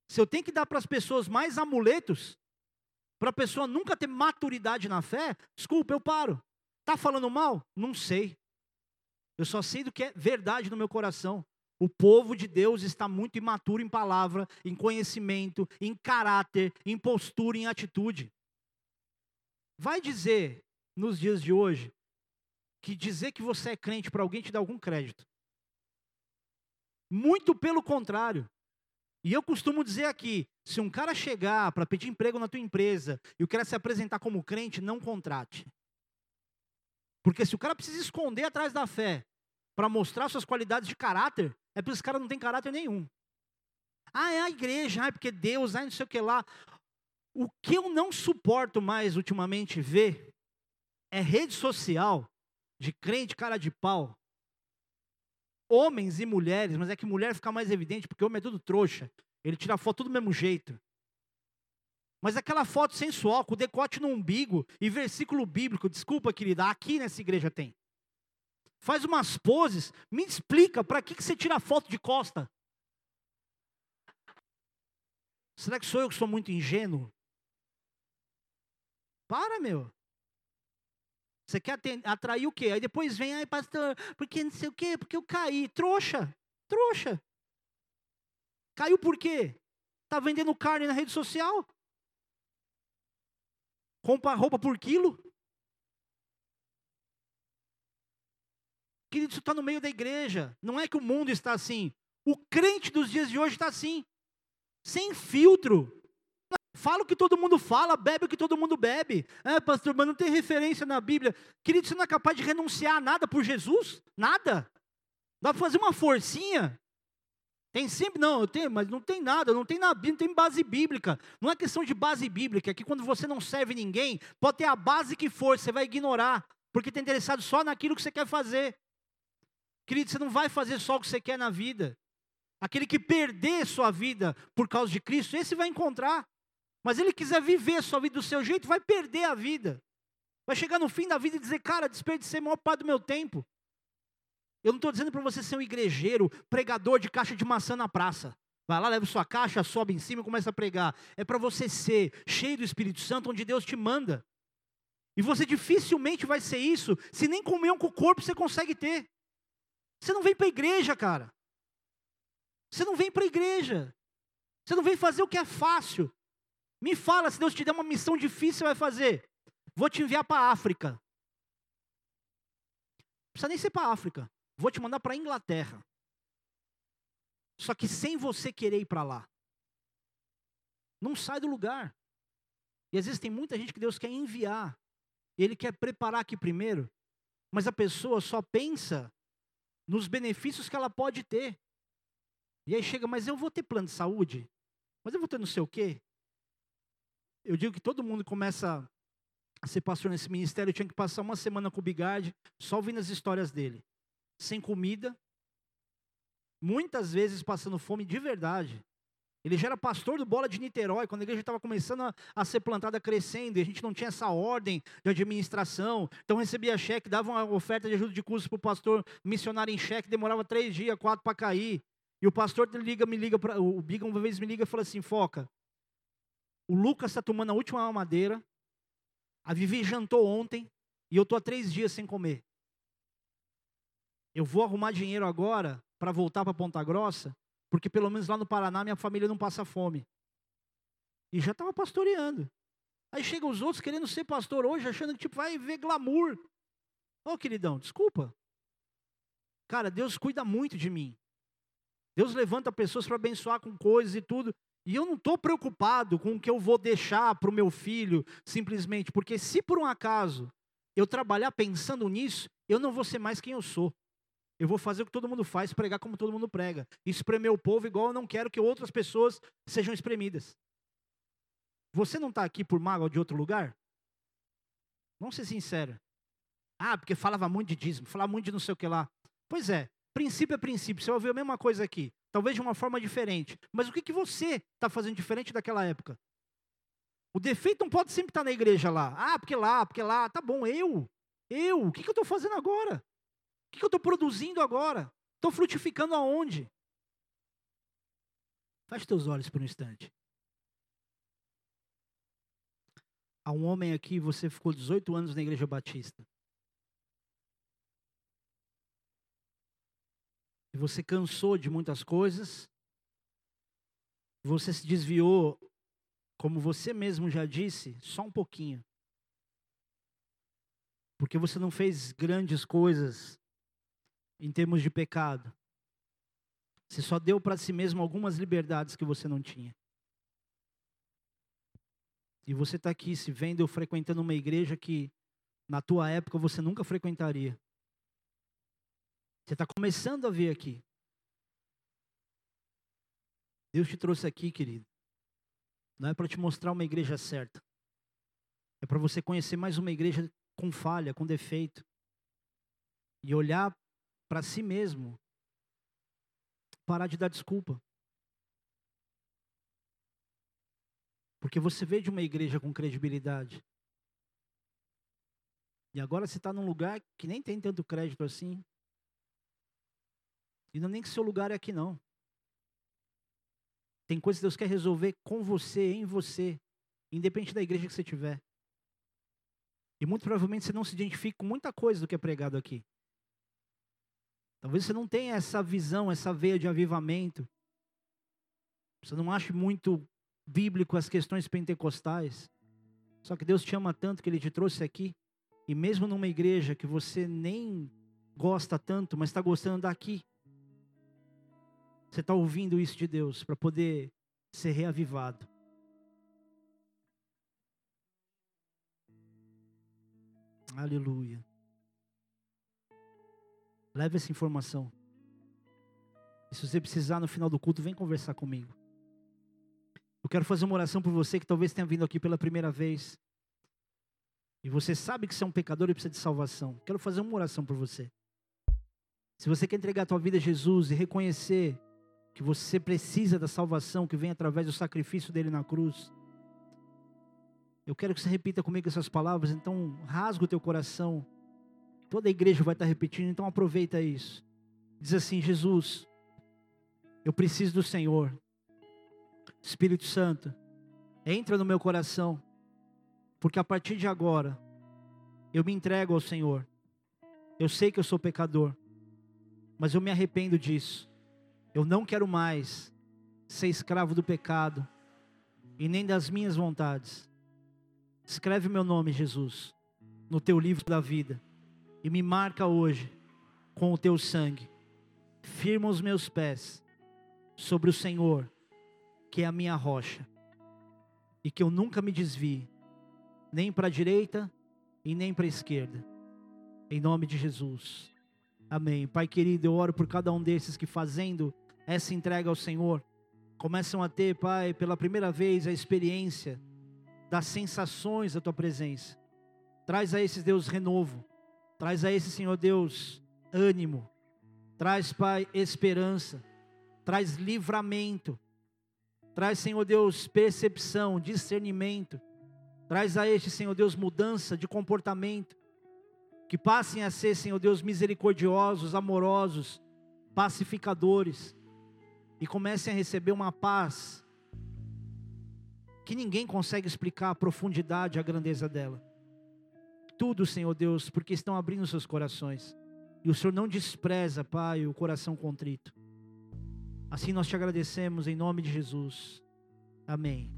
Speaker 1: Se eu tenho que dar para as pessoas mais amuletos, para a pessoa nunca ter maturidade na fé, desculpa, eu paro. Está falando mal? Não sei. Eu só sei do que é verdade no meu coração. O povo de Deus está muito imaturo em palavra, em conhecimento, em caráter, em postura, em atitude. Vai dizer, nos dias de hoje, que dizer que você é crente para alguém te dá algum crédito. Muito pelo contrário. E eu costumo dizer aqui: se um cara chegar para pedir emprego na tua empresa e o cara se apresentar como crente, não contrate. Porque se o cara precisa esconder atrás da fé para mostrar suas qualidades de caráter, é porque esse cara não tem caráter nenhum. Ah, é a igreja, ah, é porque Deus, ah, não sei o que lá. O que eu não suporto mais ultimamente ver é rede social de crente cara de pau homens e mulheres, mas é que mulher fica mais evidente porque homem é tudo trouxa. Ele tira a foto do mesmo jeito. Mas aquela foto sensual, com decote no umbigo e versículo bíblico, desculpa, querida, aqui nessa igreja tem. Faz umas poses, me explica para que, que você tira a foto de costa. Será que sou eu que sou muito ingênuo? Para, meu. Você quer atrair o quê? Aí depois vem, ai pastor, porque não sei o quê, porque eu caí. Trouxa, trouxa. Caiu por quê? Está vendendo carne na rede social? Compra roupa por quilo? Querido, isso está no meio da igreja. Não é que o mundo está assim. O crente dos dias de hoje está assim. Sem filtro. Fala o que todo mundo fala, bebe o que todo mundo bebe. É, pastor, mas não tem referência na Bíblia. Querido, você não é capaz de renunciar a nada por Jesus? Nada. Dá para fazer uma forcinha. Tem sempre, não, eu tenho, mas não tem nada, não tem na Bíblia, não tem base bíblica. Não é questão de base bíblica, é que quando você não serve ninguém, pode ter a base que for, você vai ignorar, porque está interessado só naquilo que você quer fazer. Querido, você não vai fazer só o que você quer na vida. Aquele que perder sua vida por causa de Cristo, esse vai encontrar. Mas ele quiser viver a sua vida do seu jeito, vai perder a vida. Vai chegar no fim da vida e dizer, cara, desperdicei a maior parte do meu tempo. Eu não estou dizendo para você ser um igrejeiro, pregador de caixa de maçã na praça. Vai lá, leva sua caixa, sobe em cima e começa a pregar. É para você ser cheio do Espírito Santo, onde Deus te manda. E você dificilmente vai ser isso, se nem comunhão com o corpo você consegue ter. Você não vem para a igreja, cara. Você não vem para a igreja. Você não vem fazer o que é fácil. Me fala, se Deus te der uma missão difícil, você vai fazer. Vou te enviar para a África. Não precisa nem ser para a África. Vou te mandar para a Inglaterra. Só que sem você querer ir para lá. Não sai do lugar. E às vezes tem muita gente que Deus quer enviar. Ele quer preparar aqui primeiro. Mas a pessoa só pensa nos benefícios que ela pode ter. E aí chega, mas eu vou ter plano de saúde? Mas eu vou ter não sei o quê? Eu digo que todo mundo começa a ser pastor nesse ministério, eu tinha que passar uma semana com o Bigard, só ouvindo as histórias dele. Sem comida, muitas vezes passando fome de verdade. Ele já era pastor do Bola de Niterói, quando a igreja estava começando a, a, ser plantada, crescendo, e a gente não tinha essa ordem de administração. Então recebia cheque, dava uma oferta de ajuda de curso para o pastor missionário em cheque, demorava três dias, quatro para cair. E o pastor liga, me liga, pra, o Biga uma vez me liga e fala assim: Foca, o Lucas está tomando a última madeira. A Vivi jantou ontem. E eu estou há três dias sem comer. Eu vou arrumar dinheiro agora para voltar para Ponta Grossa. Porque pelo menos lá no Paraná minha família não passa fome. E já estava pastoreando. Aí chegam os outros querendo ser pastor hoje, achando que tipo, vai ver glamour. Ô oh, queridão, desculpa. Cara, Deus cuida muito de mim. Deus levanta pessoas para abençoar com coisas e tudo. E eu não estou preocupado com o que eu vou deixar para o meu filho, simplesmente, porque se por um acaso eu trabalhar pensando nisso, eu não vou ser mais quem eu sou. Eu vou fazer o que todo mundo faz, pregar como todo mundo prega. Espremer o povo igual eu não quero que outras pessoas sejam espremidas. Você não está aqui por mágoa de outro lugar? Vamos ser sinceros. Ah, porque falava muito de dízimo, falava muito de não sei o que lá. Pois é, princípio é princípio. Você vai ouvir a mesma coisa aqui talvez de uma forma diferente. Mas o que, que você está fazendo diferente daquela época? O defeito não pode sempre estar na igreja lá. Ah, porque lá, porque lá. Tá bom, eu. Eu. O que, que eu estou fazendo agora? O que, que eu estou produzindo agora? Estou frutificando aonde? Feche teus olhos por um instante. Há um homem aqui, você ficou 18 anos na igreja batista. E você cansou de muitas coisas, você se desviou, como você mesmo já disse, só um pouquinho. Porque você não fez grandes coisas em termos de pecado. Você só deu para si mesmo algumas liberdades que você não tinha. E você está aqui se vendo frequentando uma igreja que na tua época você nunca frequentaria. Você está começando a ver aqui. Deus te trouxe aqui, querido. Não é para te mostrar uma igreja certa. É para você conhecer mais uma igreja com falha, com defeito. E olhar para si mesmo. Parar de dar desculpa. Porque você veio de uma igreja com credibilidade. E agora você está num lugar que nem tem tanto crédito assim. E não é nem que seu lugar é aqui, não. Tem coisas que Deus quer resolver com você, em você, independente da igreja que você tiver. E muito provavelmente você não se identifica com muita coisa do que é pregado aqui. Talvez você não tenha essa visão, essa veia de avivamento. Você não ache muito bíblico as questões pentecostais. Só que Deus te ama tanto que Ele te trouxe aqui. E mesmo numa igreja que você nem gosta tanto, mas está gostando daqui, você está ouvindo isso de Deus para poder ser reavivado. Aleluia. Leve essa informação. E se você precisar no final do culto, vem conversar comigo. Eu quero fazer uma oração por você que talvez tenha vindo aqui pela primeira vez. E você sabe que você é um pecador e precisa de salvação. Quero fazer uma oração por você. Se você quer entregar a tua vida a Jesus e reconhecer que você precisa da salvação que vem através do sacrifício dele na cruz. Eu quero que você repita comigo essas palavras, então rasga o teu coração. Toda a igreja vai estar repetindo, então aproveita isso. Diz assim: Jesus, eu preciso do Senhor. Espírito Santo, entra no meu coração, porque a partir de agora eu me entrego ao Senhor. Eu sei que eu sou pecador, mas eu me arrependo disso. Eu não quero mais ser escravo do pecado e nem das minhas vontades. Escreve meu nome, Jesus, no teu livro da vida e me marca hoje com o teu sangue. Firma os meus pés sobre o Senhor, que é a minha rocha, e que eu nunca me desvie, nem para a direita e nem para a esquerda. Em nome de Jesus. Amém. Pai querido, eu oro por cada um desses que fazendo essa entrega ao Senhor, começam a ter, Pai, pela primeira vez a experiência das sensações da tua presença. Traz a esses Deus renovo. Traz a esse Senhor Deus ânimo. Traz, Pai, esperança. Traz livramento. Traz, Senhor Deus, percepção, discernimento. Traz a este, Senhor Deus, mudança de comportamento que passem a ser, Senhor Deus, misericordiosos, amorosos, pacificadores, e comecem a receber uma paz que ninguém consegue explicar a profundidade, a grandeza dela. Tudo, Senhor Deus, porque estão abrindo seus corações. E o Senhor não despreza, Pai, o coração contrito. Assim nós te agradecemos em nome de Jesus. Amém.